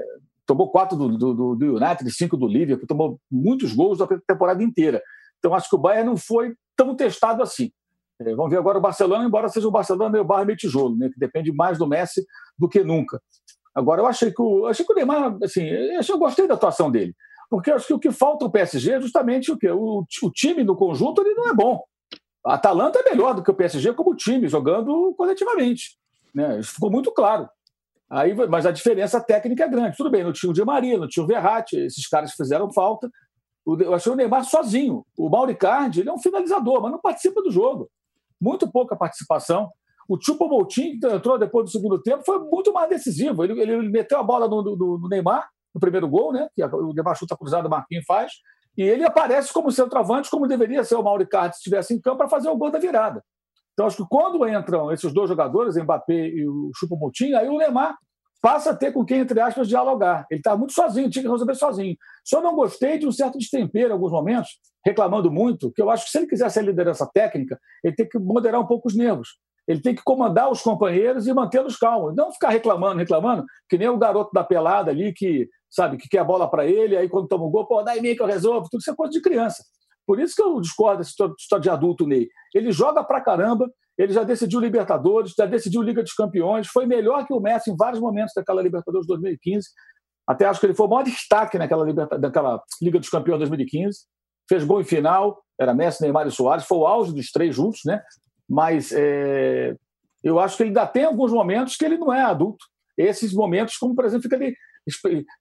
S3: tomou quatro do, do, do United, cinco do Liverpool, tomou muitos gols da temporada inteira. Então acho que o Bayern não foi tão testado assim. É, vamos ver agora o Barcelona, embora seja o Barcelona meio barra meio tijolo, né, que depende mais do Messi do que nunca. Agora, eu achei que o, achei que o Neymar, assim, eu gostei da atuação dele, porque eu acho que o que falta ao PSG é justamente o que o, o time no conjunto ele não é bom. A Atalanta é melhor do que o PSG como time, jogando coletivamente. Né? Isso ficou muito claro. Aí, mas a diferença técnica é grande. Tudo bem, não tinha o Di Maria, não tinha o Verratti, esses caras fizeram falta. Eu achei o Neymar sozinho. O Mauricardi ele é um finalizador, mas não participa do jogo muito pouca participação. O Chupo Moutinho, que entrou depois do segundo tempo, foi muito mais decisivo. Ele, ele meteu a bola no, no, no, Neymar, no primeiro gol, né? Que o Neymar chuta cruzado, o Marquinhos faz. E ele aparece como centroavante, como deveria ser o Mauro Icardi se estivesse em campo, para fazer o gol da virada. Então, acho que quando entram esses dois jogadores, Mbappé e o Chupo Moutinho, aí o Neymar passa a ter com quem, entre aspas, dialogar. Ele está muito sozinho, tinha que resolver sozinho. Só não gostei de um certo destempero em alguns momentos, reclamando muito, que eu acho que se ele quiser ser liderança técnica, ele tem que moderar um pouco os nervos. Ele tem que comandar os companheiros e mantê-los calmos. Não ficar reclamando, reclamando, que nem o garoto da pelada ali que, sabe, que quer a bola para ele, aí quando toma um gol, pô, dá em mim que eu resolvo. Tudo isso é coisa de criança. Por isso que eu discordo desse história de adulto Ney. Ele joga pra caramba, ele já decidiu Libertadores, já decidiu Liga dos Campeões, foi melhor que o Messi em vários momentos daquela Libertadores 2015. Até acho que ele foi o maior destaque naquela, naquela Liga dos Campeões 2015. Fez gol em final, era Messi, Neymar e Soares, foi o auge dos três juntos, né? Mas é... eu acho que ele ainda tem alguns momentos que ele não é adulto. Esses momentos, como por exemplo, fica ali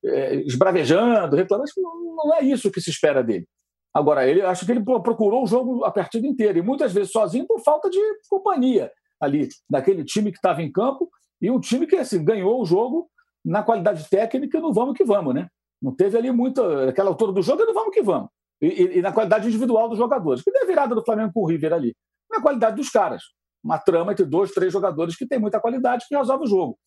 S3: é, esbravejando, reclamando, não é isso que se espera dele. Agora, ele acho que ele procurou o jogo a partida inteira, e muitas vezes sozinho por falta de companhia ali, daquele time que estava em campo, e um time que assim, ganhou o jogo na qualidade técnica no vamos que vamos, né? Não teve ali muita. aquela altura do jogo, no vamos que vamos. E, e, e, na qualidade individual dos jogadores. Que deu a virada do Flamengo com o River ali. Na qualidade dos caras. Uma trama entre dois, três jogadores que tem muita qualidade que resolve o jogo.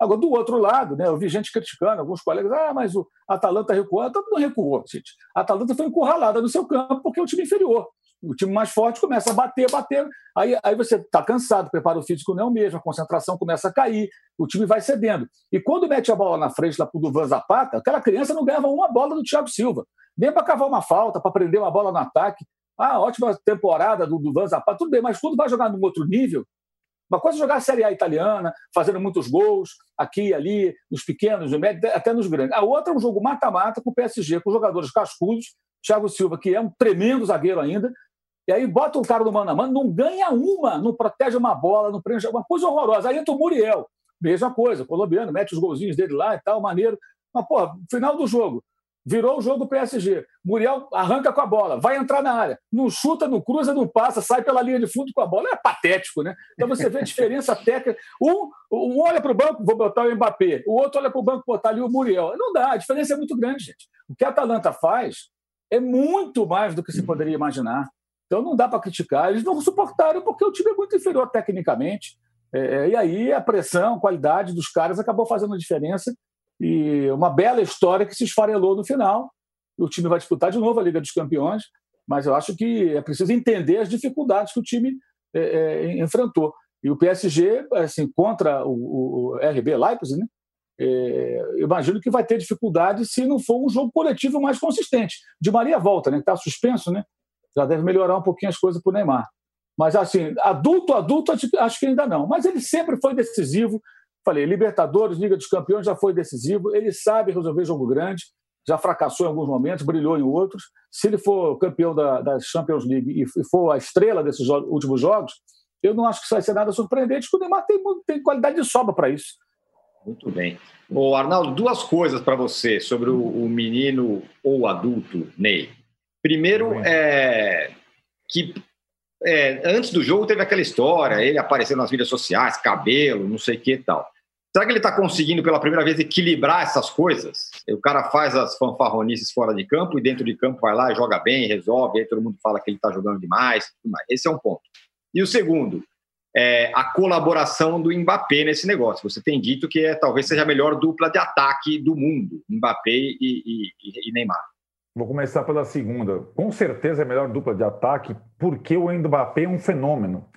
S3: Agora, do outro lado, né, eu vi gente criticando, alguns colegas, ah, mas o Atalanta recuou. Atalanta não recuou, gente. A Atalanta foi encurralada no seu campo porque é time inferior. O time mais forte começa a bater, bater. Aí, aí você está cansado, o preparo físico não é o mesmo, a concentração começa a cair, o time vai cedendo. E quando mete a bola na frente lá para o Duvan Zapata, aquela criança não ganhava uma bola do Thiago Silva. Nem para cavar uma falta, para prender uma bola no ataque. Ah, ótima temporada do Duvan Zapata, tudo bem, mas quando vai jogar num outro nível, uma coisa é jogar a Série A italiana, fazendo muitos gols, aqui e ali, nos pequenos, no médio, até nos grandes. A outra é um jogo mata-mata com o PSG, com jogadores cascudos, Thiago Silva, que é um tremendo zagueiro ainda, e aí bota o cara no mano a mano, não ganha uma, não protege uma bola, não prende uma coisa horrorosa. Aí entra o Muriel, mesma coisa, colombiano, mete os golzinhos dele lá e tal, maneiro. Mas, pô, final do jogo, virou o jogo do PSG. Muriel arranca com a bola, vai entrar na área, não chuta, não cruza, não passa, sai pela linha de fundo com a bola. É patético, né? Então você vê a diferença técnica. Um, um olha para o banco, vou botar o Mbappé, o outro olha para o banco, botar ali o Muriel. Não dá, a diferença é muito grande, gente. O que a Atalanta faz é muito mais do que se poderia imaginar. Então não dá para criticar. Eles não suportaram porque o time é muito inferior tecnicamente. É, é, e aí a pressão, a qualidade dos caras acabou fazendo a diferença e uma bela história que se esfarelou no final. O time vai disputar de novo a Liga dos Campeões, mas eu acho que é preciso entender as dificuldades que o time é, é, enfrentou. E o PSG, assim, contra o, o RB Leipzig, né? É, imagino que vai ter dificuldade se não for um jogo coletivo mais consistente. De Maria volta, né? Está suspenso, né? Já deve melhorar um pouquinho as coisas para o Neymar. Mas assim, adulto, adulto, acho que ainda não. Mas ele sempre foi decisivo, Falei, Libertadores, Liga dos Campeões já foi decisivo, ele sabe resolver jogo grande, já fracassou em alguns momentos, brilhou em outros. Se ele for campeão da, da Champions League e for a estrela desses últimos jogos, eu não acho que isso vai ser nada surpreendente, porque o Neymar tem, tem qualidade de sobra para isso.
S1: Muito bem. Ô, Arnaldo, duas coisas para você sobre o, o, menino ou adulto Ney. Primeiro, é que é, antes do jogo teve aquela história, ele aparecendo nas mídias sociais, cabelo, não sei o que e tal. Será que ele está conseguindo pela primeira vez equilibrar essas coisas? O cara faz as fanfarronices fora de campo e dentro de campo vai lá joga bem, resolve, aí todo mundo fala que ele está jogando demais, Esse é um ponto. E o segundo, é a colaboração do Mbappé nesse negócio. Você tem dito que é, talvez seja a melhor dupla de ataque do mundo, Mbappé e, e, e Neymar.
S4: Vou começar pela segunda. Com certeza é a melhor dupla de ataque, porque o Mbappé é um fenômeno.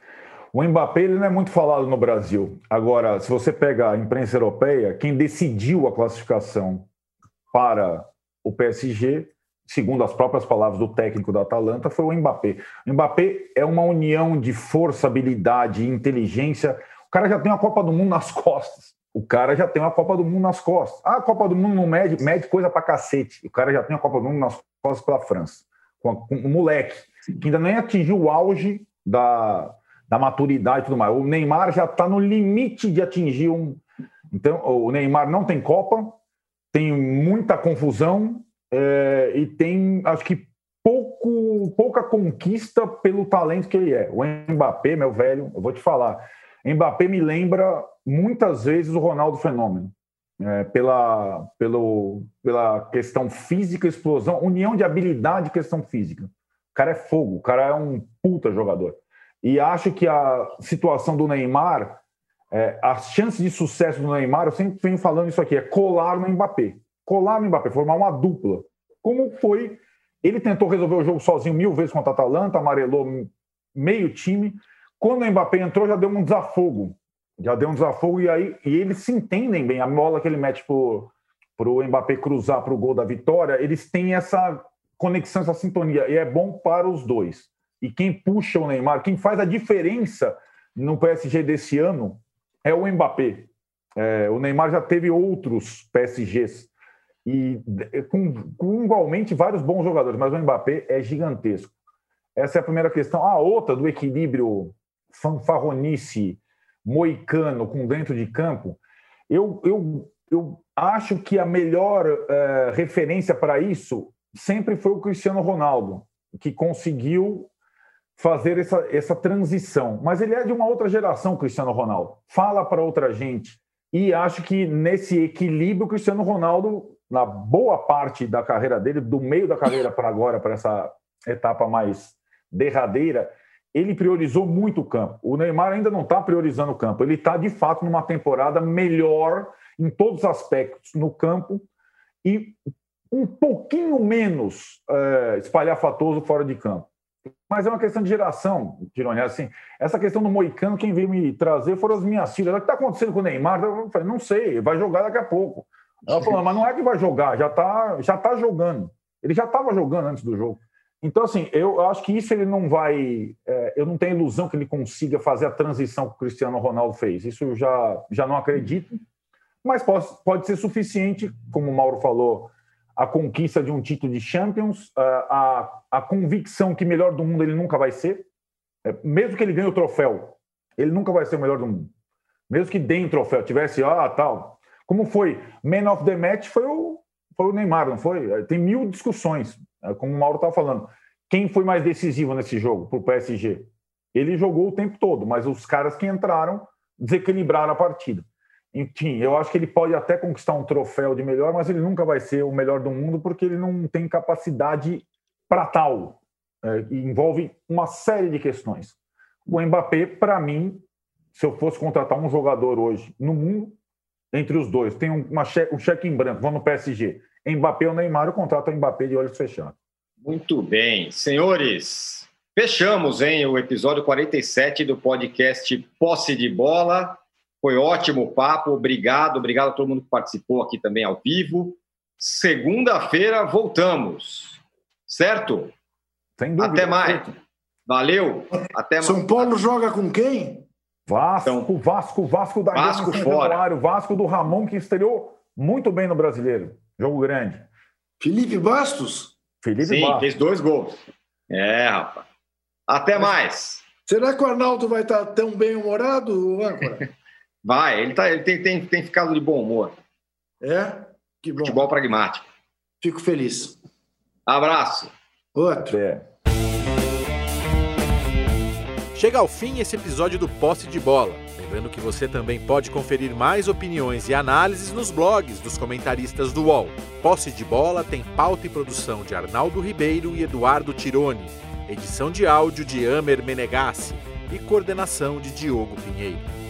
S4: O Mbappé ele não é muito falado no Brasil. Agora, se você pega a imprensa europeia, quem decidiu a classificação para o PSG, segundo as próprias palavras do técnico da Atalanta, foi o Mbappé. O Mbappé é uma união de força, habilidade inteligência. O cara já tem uma Copa do Mundo nas costas. O cara já tem uma Copa do Mundo nas costas. Ah, a Copa do Mundo não mede, mede coisa pra cacete. O cara já tem a Copa do Mundo nas costas pela França. Com, com um moleque que ainda nem atingiu o auge da, da maturidade e tudo mais. O Neymar já está no limite de atingir um. Então, o Neymar não tem Copa, tem muita confusão é, e tem, acho que, pouco, pouca conquista pelo talento que ele é. O Mbappé, meu velho, eu vou te falar. Mbappé me lembra muitas vezes o Ronaldo Fenômeno. É, pela, pelo, pela questão física, explosão, união de habilidade e questão física. O cara é fogo, o cara é um puta jogador. E acho que a situação do Neymar, é, as chances de sucesso do Neymar, eu sempre venho falando isso aqui, é colar no Mbappé. Colar no Mbappé, formar uma dupla. Como foi. Ele tentou resolver o jogo sozinho mil vezes contra a Atalanta, amarelou meio time. Quando o Mbappé entrou, já deu um desafogo. Já deu um desafogo e aí e eles se entendem bem. A bola que ele mete para o Mbappé cruzar para o gol da vitória, eles têm essa conexão, essa sintonia. E é bom para os dois. E quem puxa o Neymar, quem faz a diferença no PSG desse ano é o Mbappé. É, o Neymar já teve outros PSGs e com, com, igualmente vários bons jogadores, mas o Mbappé é gigantesco. Essa é a primeira questão. A outra do equilíbrio fanfarronice moicano com dentro de campo, eu, eu, eu acho que a melhor é, referência para isso sempre foi o Cristiano Ronaldo, que conseguiu fazer essa, essa transição. Mas ele é de uma outra geração, Cristiano Ronaldo. Fala para outra gente. E acho que nesse equilíbrio, o Cristiano Ronaldo, na boa parte da carreira dele, do meio da carreira para agora, para essa etapa mais derradeira, ele priorizou muito o campo. O Neymar ainda não está priorizando o campo. Ele está, de fato, numa temporada melhor em todos os aspectos no campo e um pouquinho menos é, espalhafatoso fora de campo. Mas é uma questão de geração, Tironi. Assim, essa questão do Moicano, quem veio me trazer foram as minhas filhas. O que está acontecendo com o Neymar? Eu falei, não sei, vai jogar daqui a pouco. Ela falou, mas não é que vai jogar, já está já tá jogando. Ele já estava jogando antes do jogo. Então, assim, eu acho que isso ele não vai. É, eu não tenho ilusão que ele consiga fazer a transição que o Cristiano Ronaldo fez. Isso eu já, já não acredito. Mas pode, pode ser suficiente, como o Mauro falou, a conquista de um título de Champions, a, a, convicção que melhor do mundo ele nunca vai ser. É, mesmo que ele ganhe o troféu, ele nunca vai ser o melhor do mundo. Mesmo que dê o troféu, tivesse, ah, tal. Como foi? Man of the Match foi o, foi o Neymar, não foi? É, tem mil discussões. É, como o Mauro estava falando. Quem foi mais decisivo nesse jogo para o PSG? Ele jogou o tempo todo, mas os caras que entraram desequilibraram a partida. Enfim, eu acho que ele pode até conquistar um troféu de melhor, mas ele nunca vai ser o melhor do mundo porque ele não tem capacidade para tal. É, envolve uma série de questões. O Mbappé, para mim, se eu fosse contratar um jogador hoje no mundo, entre os dois, tem uma cheque, um cheque em branco, vou no PSG. Mbappé ou Neymar, eu contrato o Mbappé de olhos fechados.
S1: Muito bem. Senhores, fechamos hein, o episódio 47 do podcast Posse de Bola. Foi ótimo o papo, obrigado, obrigado a todo mundo que participou aqui também ao vivo. Segunda-feira voltamos, certo?
S4: Sem dúvida.
S1: Até mais. Valeu. Até
S2: São Paulo joga com quem?
S4: Vasco, então, Vasco, Vasco da
S1: Vasco
S4: Gama
S1: fora.
S4: Vasco do Ramon que estreou muito bem no Brasileiro. Jogo grande.
S2: Felipe Bastos?
S4: Felipe
S1: Sim,
S4: Bastos.
S1: fez dois gols. É, rapaz. Até Mas, mais.
S2: Será que o Arnaldo vai estar tão bem humorado, âncora?
S1: vai, ele, tá, ele tem, tem, tem ficado de bom humor.
S2: É? Que bom.
S1: Futebol pragmático.
S2: Fico feliz.
S1: Abraço.
S2: Outro. É.
S9: Chega ao fim esse episódio do Posse de Bola. Lembrando que você também pode conferir mais opiniões e análises nos blogs dos comentaristas do UOL. Posse de Bola tem pauta e produção de Arnaldo Ribeiro e Eduardo Tironi, edição de áudio de Amer Menegassi e coordenação de Diogo Pinheiro.